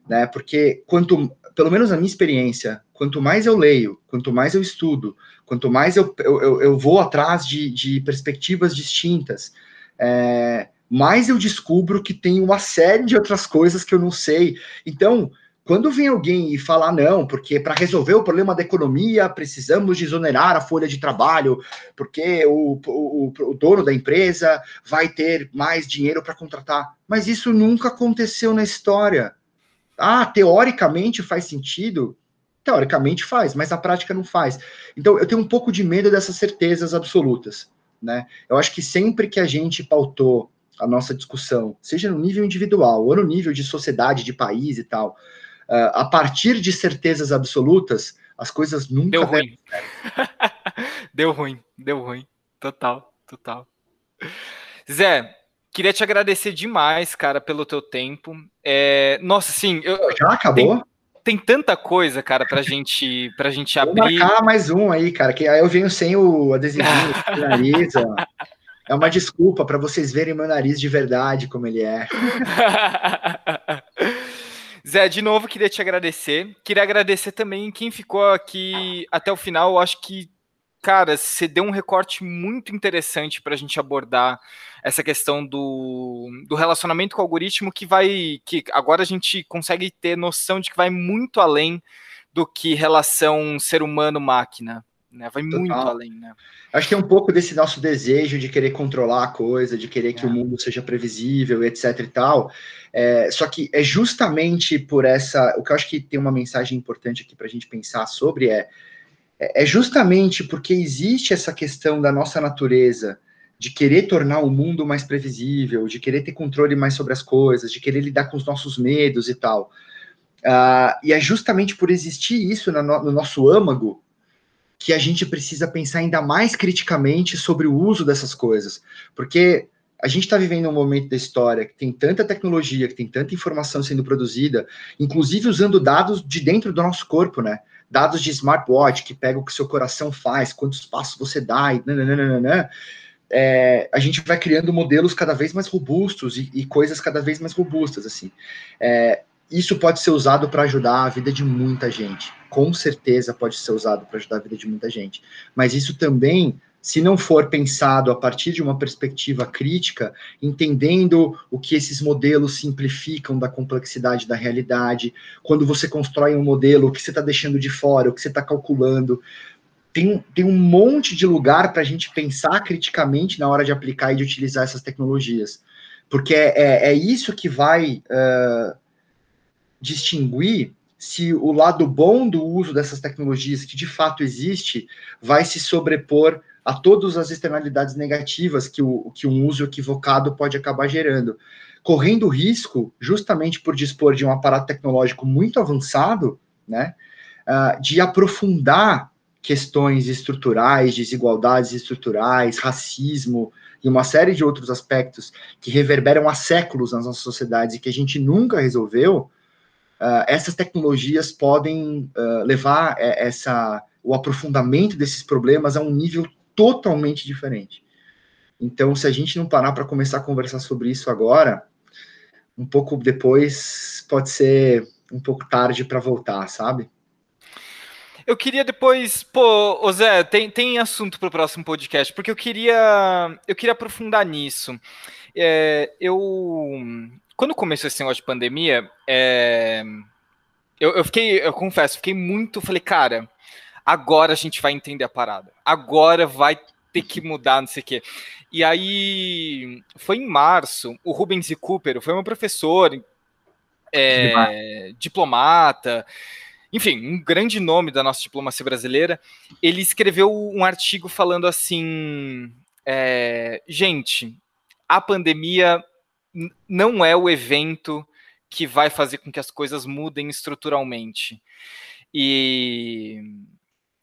né? Porque quanto, pelo menos na minha experiência, quanto mais eu leio, quanto mais eu estudo, quanto mais eu, eu, eu vou atrás de, de perspectivas distintas, é, mais eu descubro que tem uma série de outras coisas que eu não sei. Então, quando vem alguém e falar não, porque para resolver o problema da economia precisamos desonerar a folha de trabalho, porque o, o, o dono da empresa vai ter mais dinheiro para contratar. Mas isso nunca aconteceu na história. Ah, teoricamente faz sentido? Teoricamente faz, mas na prática não faz. Então eu tenho um pouco de medo dessas certezas absolutas. Né? Eu acho que sempre que a gente pautou a nossa discussão, seja no nível individual ou no nível de sociedade, de país e tal, uh, a partir de certezas absolutas, as coisas nunca deu ruim. deu ruim, deu ruim, total, total. Zé, queria te agradecer demais, cara, pelo teu tempo. É, nossa, sim, eu, já acabou. Tem, tem, tanta coisa, cara, pra gente, pra gente Vou abrir. marcar mais um aí, cara, que aí eu venho sem o adesivinho, o nariz, ó. É uma desculpa para vocês verem meu nariz de verdade como ele é. Zé, de novo, queria te agradecer. Queria agradecer também quem ficou aqui até o final. Eu acho que, cara, você deu um recorte muito interessante para a gente abordar essa questão do, do relacionamento com o algoritmo, que vai. que agora a gente consegue ter noção de que vai muito além do que relação ser humano-máquina né? Vai Total. muito além, né? Acho que é um pouco desse nosso desejo de querer controlar a coisa, de querer que é. o mundo seja previsível, etc e tal. É, só que é justamente por essa. O que eu acho que tem uma mensagem importante aqui para a gente pensar sobre é, é, é justamente porque existe essa questão da nossa natureza de querer tornar o mundo mais previsível, de querer ter controle mais sobre as coisas, de querer lidar com os nossos medos e tal. Uh, e é justamente por existir isso no, no nosso âmago que a gente precisa pensar ainda mais criticamente sobre o uso dessas coisas, porque a gente está vivendo um momento da história que tem tanta tecnologia, que tem tanta informação sendo produzida, inclusive usando dados de dentro do nosso corpo, né? Dados de smartwatch que pega o que seu coração faz, quantos passos você dá, e nananana, é, a gente vai criando modelos cada vez mais robustos e, e coisas cada vez mais robustas, assim. É, isso pode ser usado para ajudar a vida de muita gente. Com certeza pode ser usado para ajudar a vida de muita gente. Mas isso também, se não for pensado a partir de uma perspectiva crítica, entendendo o que esses modelos simplificam da complexidade da realidade, quando você constrói um modelo, o que você está deixando de fora, o que você está calculando. Tem, tem um monte de lugar para a gente pensar criticamente na hora de aplicar e de utilizar essas tecnologias. Porque é, é, é isso que vai. Uh, distinguir se o lado bom do uso dessas tecnologias, que de fato existe, vai se sobrepor a todas as externalidades negativas que, o, que um uso equivocado pode acabar gerando. Correndo risco, justamente por dispor de um aparato tecnológico muito avançado, né, uh, de aprofundar questões estruturais, desigualdades estruturais, racismo e uma série de outros aspectos que reverberam há séculos nas nossas sociedades e que a gente nunca resolveu, uh, essas tecnologias podem uh, levar é, essa, o aprofundamento desses problemas a um nível totalmente diferente. Então, se a gente não parar para começar a conversar sobre isso agora, um pouco depois pode ser um pouco tarde para voltar, sabe? Eu queria depois, pô, ô Zé, tem, tem assunto para o próximo podcast, porque eu queria, eu queria aprofundar nisso. É, eu, quando começou esse negócio de pandemia, é, eu, eu, fiquei, eu confesso, fiquei muito, falei, cara, agora a gente vai entender a parada. Agora vai ter que mudar, não sei o quê. E aí, foi em março, o Rubens e Cooper, foi meu professor, é, diplomata, enfim, um grande nome da nossa diplomacia brasileira, ele escreveu um artigo falando assim, é, gente, a pandemia não é o evento que vai fazer com que as coisas mudem estruturalmente. E,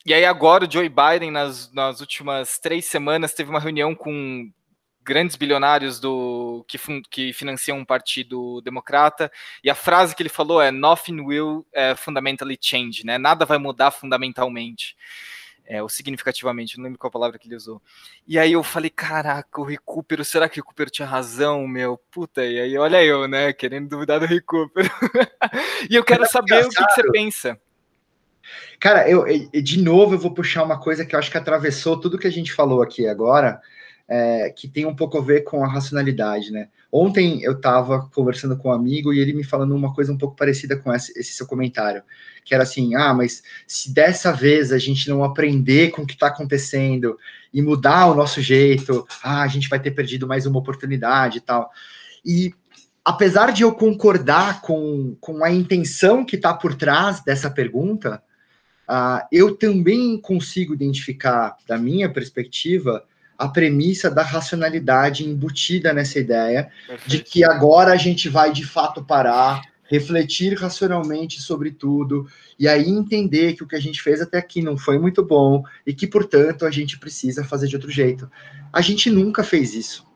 e aí agora o Joe Biden, nas, nas últimas três semanas, teve uma reunião com grandes bilionários do que, que financiam um partido democrata, e a frase que ele falou é nothing will uh, fundamentally change, né? Nada vai mudar fundamentalmente. É, ou significativamente, não lembro qual palavra que ele usou. E aí eu falei, caraca, o Recupero, será que o Recupero tinha razão, meu? Puta, e aí olha eu, né, querendo duvidar do Recupero. e eu quero saber o que, que, você pensa. Cara, eu, de novo eu vou puxar uma coisa que eu acho que atravessou tudo que a gente falou aqui agora, é, que tem um pouco a ver com a racionalidade, né? Ontem eu estava conversando com um amigo e ele me falando uma coisa um pouco parecida com esse, esse, seu comentário, que era assim, ah, mas se dessa vez a gente não aprender com o que está acontecendo e mudar o nosso jeito, ah, a gente vai ter perdido mais uma oportunidade e tal. E apesar de eu concordar com, com a intenção que está por trás dessa pergunta, uh, eu também consigo identificar, da minha perspectiva, a premissa da racionalidade embutida nessa ideia Perfeito. de que agora a gente vai de fato parar, refletir racionalmente sobre tudo e aí entender que o que a gente fez até aqui não foi muito bom e que, portanto, a gente precisa fazer de outro jeito. A gente nunca fez isso.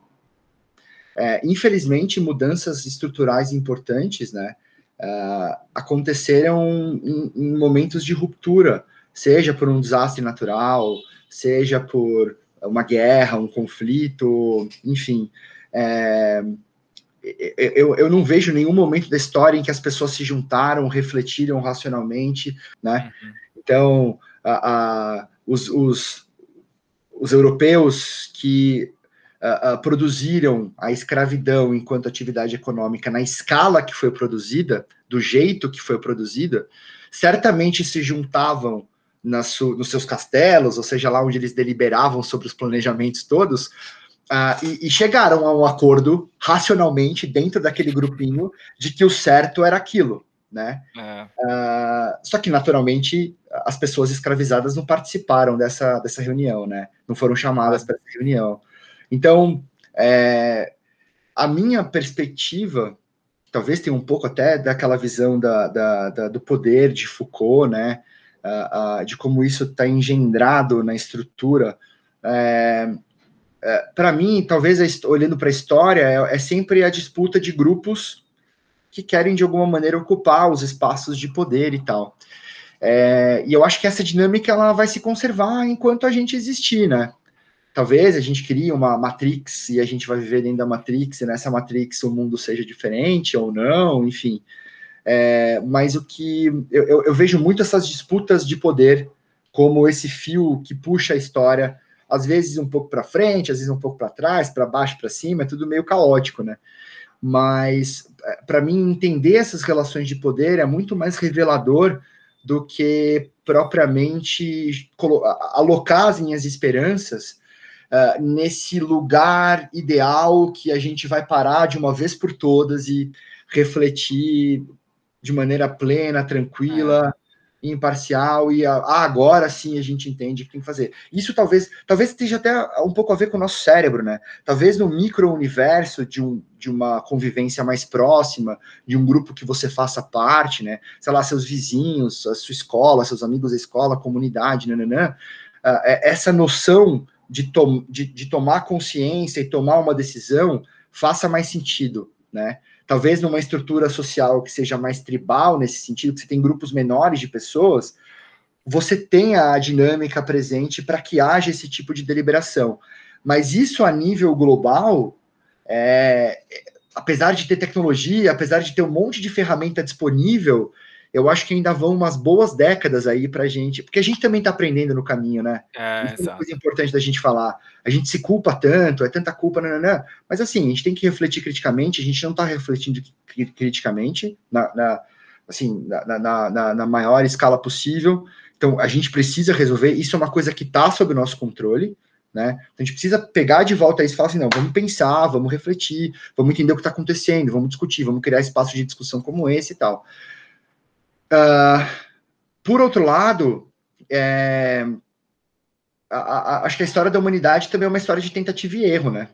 É, infelizmente, mudanças estruturais importantes né, uh, aconteceram em, em momentos de ruptura, seja por um desastre natural, seja por uma guerra, um conflito, enfim. É, eu, eu não vejo nenhum momento da história em que as pessoas se juntaram, refletiram racionalmente, né? Uhum. Então, a, a, os, os, os, europeus que a, produziram a escravidão enquanto atividade econômica na escala que foi produzida, do jeito que foi produzida, certamente se juntavam nas, nos seus castelos, ou seja, lá onde eles deliberavam sobre os planejamentos todos, uh, e, e, chegaram a um acordo racionalmente dentro daquele grupinho de que o certo era aquilo, né? É. Uh, só que naturalmente as pessoas escravizadas não participaram dessa, dessa reunião, né? Não foram chamadas para essa reunião. Então, é, a minha perspectiva talvez tenha um pouco até daquela visão da, da, da, do poder de Foucault, né? uh, uh, de como isso está engendrado na estrutura. É, é, para mim, talvez olhando para a história, é, é, sempre a disputa de grupos que querem de alguma maneira ocupar os espaços de poder e tal. É, e eu acho que essa dinâmica ela vai se conservar enquanto a gente existir, né? Talvez a gente crie uma matrix e a gente vai viver dentro da matrix, e nessa matrix o mundo seja diferente ou não, enfim. É, mas o que eu, eu, eu, vejo muito essas disputas de poder como esse fio que puxa a história, às vezes um pouco para frente, às vezes um pouco para trás, para baixo, para cima, é tudo meio caótico, né? Mas é, para mim entender essas relações de poder é muito mais revelador do que propriamente alocar as minhas esperanças uh, nesse lugar ideal que a gente vai parar de uma vez por todas e refletir de maneira plena, tranquila, é. imparcial e ah, agora sim a gente entende o que tem que fazer. Isso talvez, talvez esteja até um pouco a ver com o nosso cérebro, né? Talvez no micro-universo de, um, de uma convivência mais próxima, de um grupo que você faça parte, né? Sei lá, seus vizinhos, a sua escola, seus amigos da escola, comunidade, nananã, uh, essa noção de, to de, de tomar consciência e tomar uma decisão faça mais sentido, né? talvez numa estrutura social que seja mais tribal nesse sentido, que você tem grupos menores de pessoas, você tenha a dinâmica presente para que haja esse tipo de deliberação. Mas isso a nível global, é, apesar de ter tecnologia, apesar de ter um monte de ferramenta disponível, eu acho que ainda vão umas boas décadas aí para a gente, porque a gente também está aprendendo no caminho, né? É, Isso é uma coisa importante da gente falar. A gente se culpa tanto, é tanta culpa, nananã, mas assim, a gente tem que refletir criticamente, a gente não está refletindo criticamente, na, na assim, na, na, na, maior escala possível. Então, a gente precisa resolver, isso é uma coisa que está sob o nosso controle, né? Então, a gente precisa pegar de volta isso e falar assim, não, vamos pensar, vamos refletir, vamos entender o que está acontecendo, vamos discutir, vamos criar espaços de discussão como esse e tal. Uh, por outro lado, é, a, a, acho que a história da humanidade também é uma história de tentativa e erro, né?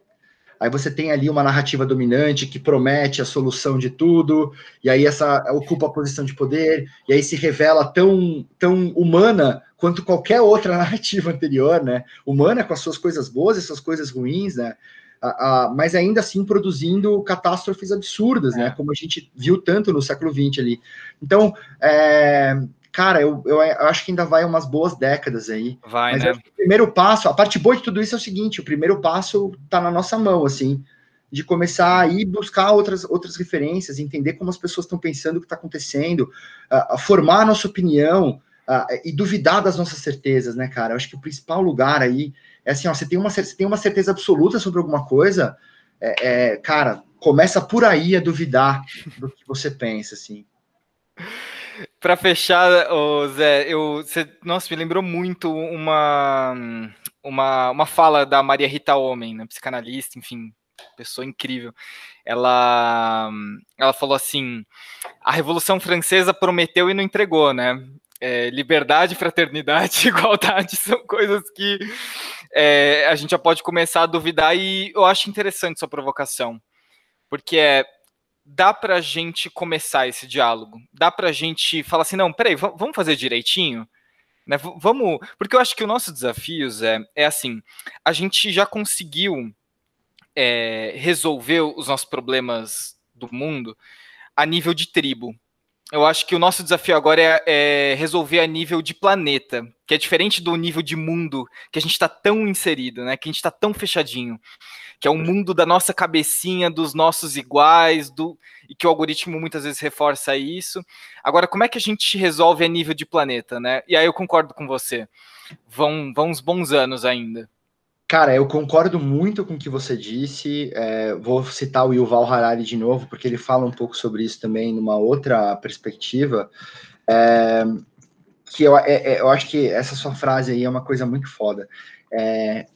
Aí você tem ali uma narrativa dominante que promete a solução de tudo, e aí essa ocupa a posição de poder, e aí se revela tão, tão humana quanto qualquer outra narrativa anterior, né? Humana com as suas coisas boas e suas coisas ruins, né? Uh, uh, mas ainda assim produzindo catástrofes absurdas, né? é. né? Como a gente viu tanto no século XX ali. Então, é, cara, eu, eu, acho que ainda vai umas boas décadas aí. Vai, mas né? o primeiro passo, a parte boa de tudo isso é o seguinte: o primeiro passo tá na nossa mão, assim de começar a ir buscar outras, outras referências, entender como as pessoas estão pensando o que está acontecendo, uh, formar a nossa opinião uh, e duvidar das nossas certezas, né, cara? Eu acho que o principal lugar aí é assim, ó, você tem uma, você tem uma certeza absoluta sobre alguma coisa, é, é, cara, começa por aí a duvidar do que você pensa, assim. Para fechar, oh, Zé, eu, você, nossa, me lembrou muito uma, uma, uma fala da Maria Rita Homem, né, psicanalista, enfim, pessoa incrível. Ela, ela falou assim: a Revolução Francesa prometeu e não entregou, né? É, liberdade, fraternidade, igualdade são coisas que é, a gente já pode começar a duvidar e eu acho interessante sua provocação, porque é dá para a gente começar esse diálogo, dá para a gente falar assim, não, peraí, vamos fazer direitinho, né? Vamos, porque eu acho que o nosso desafio é, é assim, a gente já conseguiu é, resolver os nossos problemas do mundo a nível de tribo. Eu acho que o nosso desafio agora é, é resolver a nível de planeta, que é diferente do nível de mundo que a gente está tão inserido, né? Que a gente está tão fechadinho, que é o um mundo da nossa cabecinha, dos nossos iguais, do e que o algoritmo muitas vezes reforça isso. Agora, como é que a gente resolve a nível de planeta, né? E aí eu concordo com você. Vão, vão uns bons anos ainda. Cara, eu concordo muito com o que você disse. É, vou citar o Yuval Harari de novo, porque ele fala um pouco sobre isso também numa outra perspectiva. É, que eu, é, é eu acho que essa sua frase aí é uma coisa muito foda. É,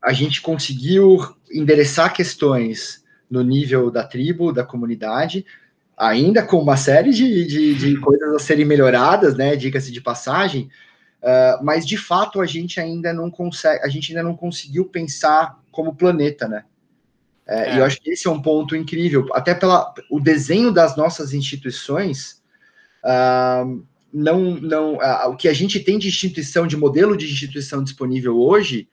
a gente conseguiu endereçar questões no nível da tribo, da comunidade, ainda com uma série de, de, de coisas a serem melhoradas, né? Diga-se de passagem, Uh, mas de fato a gente ainda não consegue, a gente ainda não conseguiu pensar como planeta, né? É, é. E eu acho que esse é um ponto incrível, até pela o desenho das nossas instituições. Uh, não, não, uh, o que a gente tem de instituição, de modelo de instituição disponível hoje,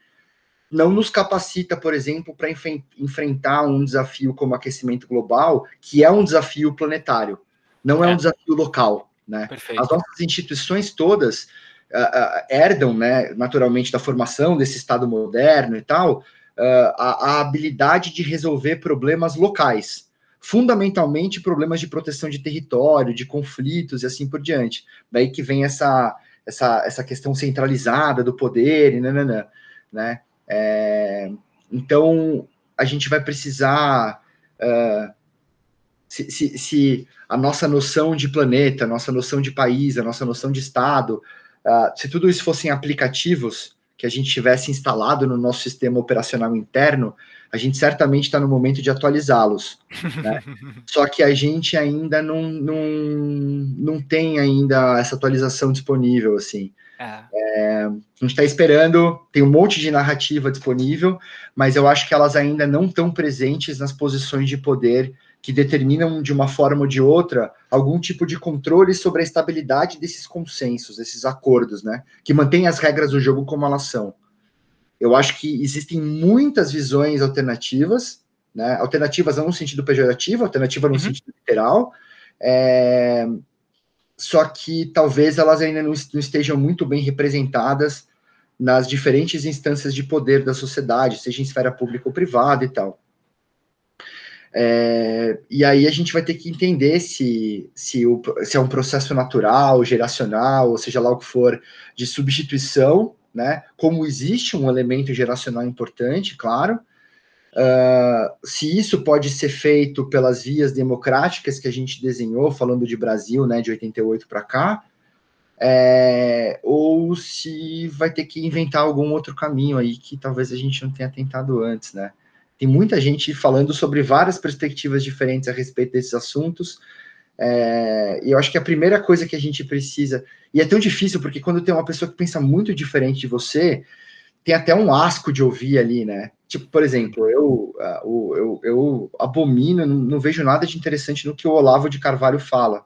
não nos capacita, por exemplo, para enf enfrentar um desafio como aquecimento global, que é um desafio planetário, não é, é um desafio local. Né? As nossas instituições todas uh, herdam, né, naturalmente, da formação desse Estado moderno e tal, uh, a, a, habilidade de resolver problemas locais, fundamentalmente problemas de proteção de território, de conflitos e assim por diante. Daí que vem essa, essa, essa questão centralizada do poder e nananã, né? É, então, a gente vai precisar... Uh, se, se, se, a nossa noção de planeta, a nossa noção de país, a nossa noção de Estado, Uh, se tudo isso fossem aplicativos que a gente tivesse instalado no nosso sistema operacional interno, a gente certamente está no momento de atualizá-los. Né? Só que a gente ainda não, não, não tem ainda essa atualização disponível, assim. É. É, a gente está esperando, tem um monte de narrativa disponível, mas eu acho que elas ainda não estão presentes nas posições de poder que determinam de uma forma ou de outra algum tipo de controle sobre a estabilidade desses consensos, desses acordos, né? Que mantém as regras do jogo como elas são. Eu acho que existem muitas visões alternativas, né? Alternativas não no sentido pejorativo, alternativa no uhum. sentido literal. É... Só que talvez elas ainda não, não estejam muito bem representadas nas diferentes instâncias de poder da sociedade, seja em esfera pública ou privada e tal. É, e aí a gente vai ter que entender se, se, o, se é um processo natural, geracional, ou seja lá o que for, de substituição, né? Como existe um elemento geracional importante, claro. Uh, se isso pode ser feito pelas vias democráticas que a gente desenhou, falando de Brasil, né, de 88 para cá, é, ou se vai ter que inventar algum outro caminho aí que talvez a gente não tenha tentado antes, né? Tem muita gente falando sobre várias perspectivas diferentes a respeito desses assuntos. É, e eu acho que a primeira coisa que a gente precisa, e é tão difícil porque quando tem uma pessoa que pensa muito diferente de você, tem até um asco de ouvir ali, né? Tipo, por exemplo, eu, eu, eu abomino, não, não, vejo nada de interessante no que o Olavo de Carvalho fala.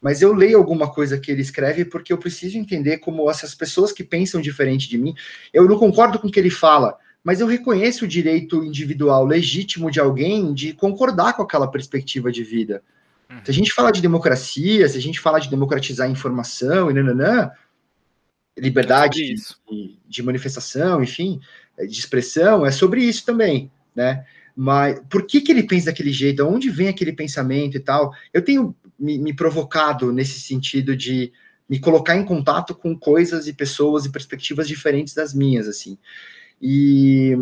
Mas eu leio alguma coisa que ele escreve porque eu preciso entender como essas pessoas que pensam diferente de mim, eu não concordo com o que ele fala, mas eu reconheço o direito individual legítimo de alguém de concordar com aquela perspectiva de vida. Uhum. Se a gente fala de democracia, se a gente fala de democratizar a informação e nananã, liberdade é de, de, manifestação, enfim, de expressão, é sobre isso também, né? Mas por que, que ele pensa daquele jeito? Onde vem aquele pensamento e tal? Eu tenho me, me provocado nesse sentido de me colocar em contato com coisas e pessoas e perspectivas diferentes das minhas, assim. E,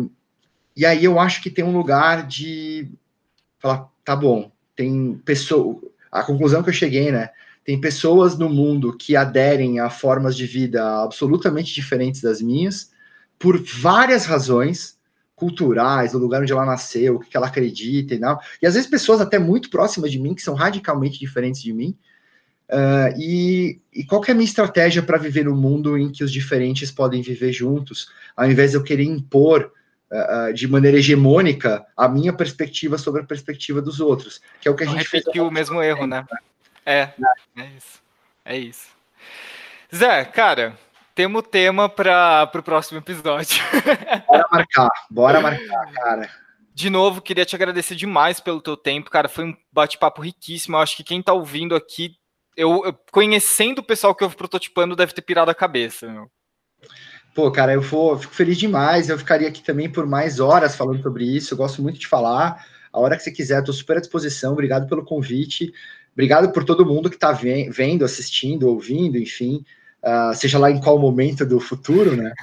e aí eu acho que tem um lugar de falar, tá bom, tem pessoa, a conclusão que eu cheguei, né? Tem pessoas no mundo que aderem a formas de vida absolutamente diferentes das minhas, por várias razões culturais, do lugar onde ela nasceu, o que ela acredita e tal. E às vezes pessoas até muito próximas de mim, que são radicalmente diferentes de mim, Uh, e, e, qual é a minha estratégia para viver no mundo em que os diferentes podem viver juntos, ao invés de eu querer impor uh, de maneira hegemônica a minha perspectiva sobre a perspectiva dos outros, que é o que a Não gente repetiu o mesmo erro, né? É, é isso. É isso. Zé, cara, temos tema para o próximo episódio. Bora marcar, bora marcar, cara. De novo, queria te agradecer demais pelo teu tempo, cara. Foi um bate-papo riquíssimo. Eu acho que quem está ouvindo aqui eu, eu, conhecendo o pessoal que eu prototipando deve ter pirado a cabeça. Meu. Pô, cara, eu vou, fico feliz demais. Eu ficaria aqui também por mais horas falando sobre isso. Eu gosto muito de falar. A hora que você quiser, estou super à disposição. Obrigado pelo convite. Obrigado por todo mundo que está vendo, assistindo, ouvindo, enfim, uh, seja lá em qual momento do futuro, né?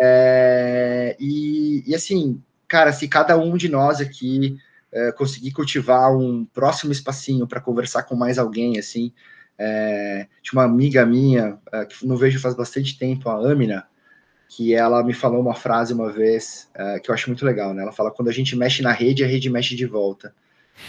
É, e, e, assim, cara, se cada um de nós aqui é, conseguir cultivar um próximo espacinho para conversar com mais alguém, assim, é, tinha uma amiga minha, é, que não vejo faz bastante tempo, a Amina, que ela me falou uma frase uma vez é, que eu acho muito legal, né? Ela fala: quando a gente mexe na rede, a rede mexe de volta.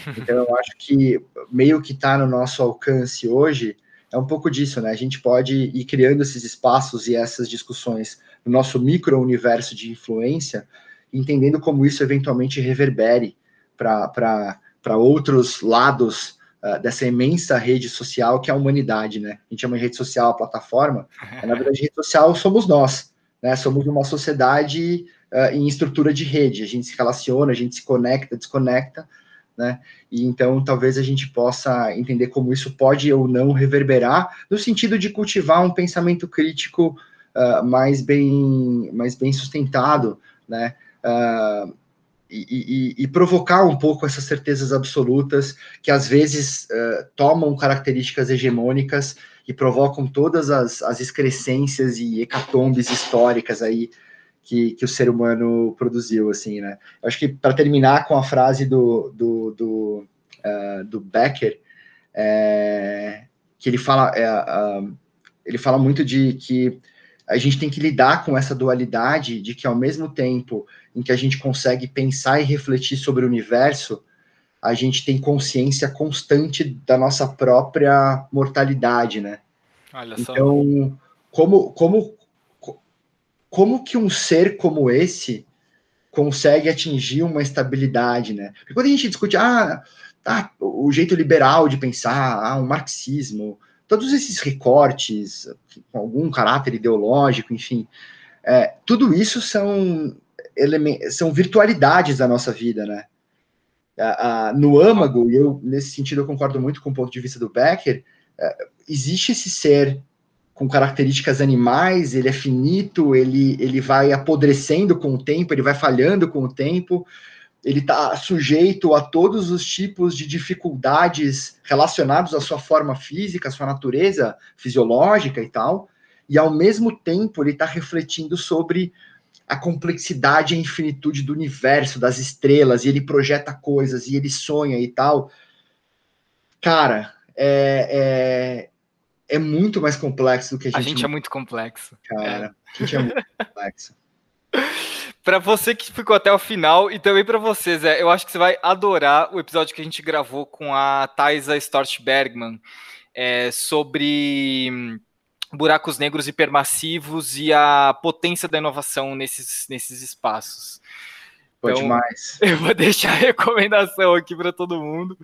Então eu acho que meio que está no nosso alcance hoje é um pouco disso, né? A gente pode ir criando esses espaços e essas discussões no nosso micro-universo de influência, entendendo como isso eventualmente reverbere para outros lados uh, dessa imensa rede social que é a humanidade, né? A gente chama de rede social a plataforma, na verdade, rede social somos nós, né? Somos uma sociedade uh, em estrutura de rede, a gente se relaciona, a gente se conecta, desconecta, né? E então talvez a gente possa entender como isso pode ou não reverberar no sentido de cultivar um pensamento crítico uh, mais bem mais bem sustentado, né? Uh, e, e, provocar um pouco essas certezas absolutas que às vezes uh, tomam características hegemônicas e provocam todas as, as excrescências e hecatombes históricas aí que, que o ser humano produziu, assim, né? Eu acho que para terminar com a frase do, do, do, uh, do Becker, é, que ele fala, é, uh, ele fala muito de que a gente tem que lidar com essa dualidade de que ao mesmo tempo em que a gente consegue pensar e refletir sobre o universo, a gente tem consciência constante da nossa própria mortalidade, né? Olha só. Então, como, como, como que um ser como esse consegue atingir uma estabilidade, né? Porque quando a gente discute, ah, tá, o jeito liberal de pensar, ah, o marxismo, todos esses recortes com algum caráter ideológico, enfim, é, tudo isso são são virtualidades da nossa vida, né? no âmago, e eu nesse sentido eu concordo muito com o ponto de vista do Becker, é, existe esse ser com características animais, ele é finito, ele, ele vai apodrecendo com o tempo, ele vai falhando com o tempo, ele está sujeito a todos os tipos de dificuldades relacionados à sua forma física, à sua natureza fisiológica e tal, e ao mesmo tempo ele está refletindo sobre a complexidade e a infinitude do universo, das estrelas, e ele projeta coisas, e ele sonha e tal. Cara, é, é, é muito mais complexo do que a gente. A gente é muito complexo. Cara, é. a gente é muito complexo. Para você que ficou até o final e também para você, Zé, eu acho que você vai adorar o episódio que a gente gravou com a Thaisa Stort Bergman é, sobre buracos negros hipermassivos e a potência da inovação nesses, nesses espaços. Pô, então, demais. Eu vou deixar a recomendação aqui para todo mundo.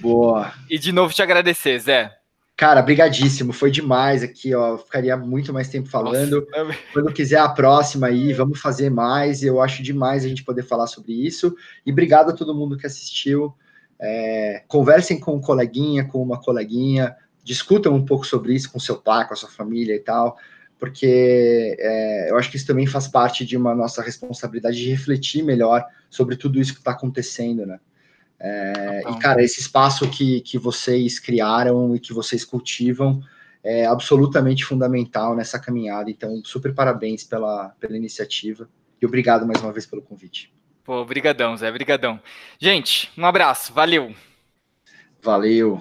Boa. E de novo te agradecer, Zé. Cara, brigadíssimo, foi demais aqui, ó. Ficaria muito mais tempo falando. Nossa. Quando quiser a próxima aí, vamos fazer mais. Eu acho demais a gente poder falar sobre isso. E obrigado a todo mundo que assistiu. É, conversem com um coleguinha, com uma coleguinha, discutam um pouco sobre isso com seu pai, com a sua família e tal, porque é, eu acho que isso também faz parte de uma nossa responsabilidade de refletir melhor sobre tudo isso que está acontecendo, né? É, e, cara, esse espaço que, que vocês criaram e que vocês cultivam é absolutamente fundamental nessa caminhada. Então, super parabéns pela, pela iniciativa e obrigado mais uma vez pelo convite. Pô, brigadão, Zé, brigadão. Gente, um abraço, valeu. Valeu.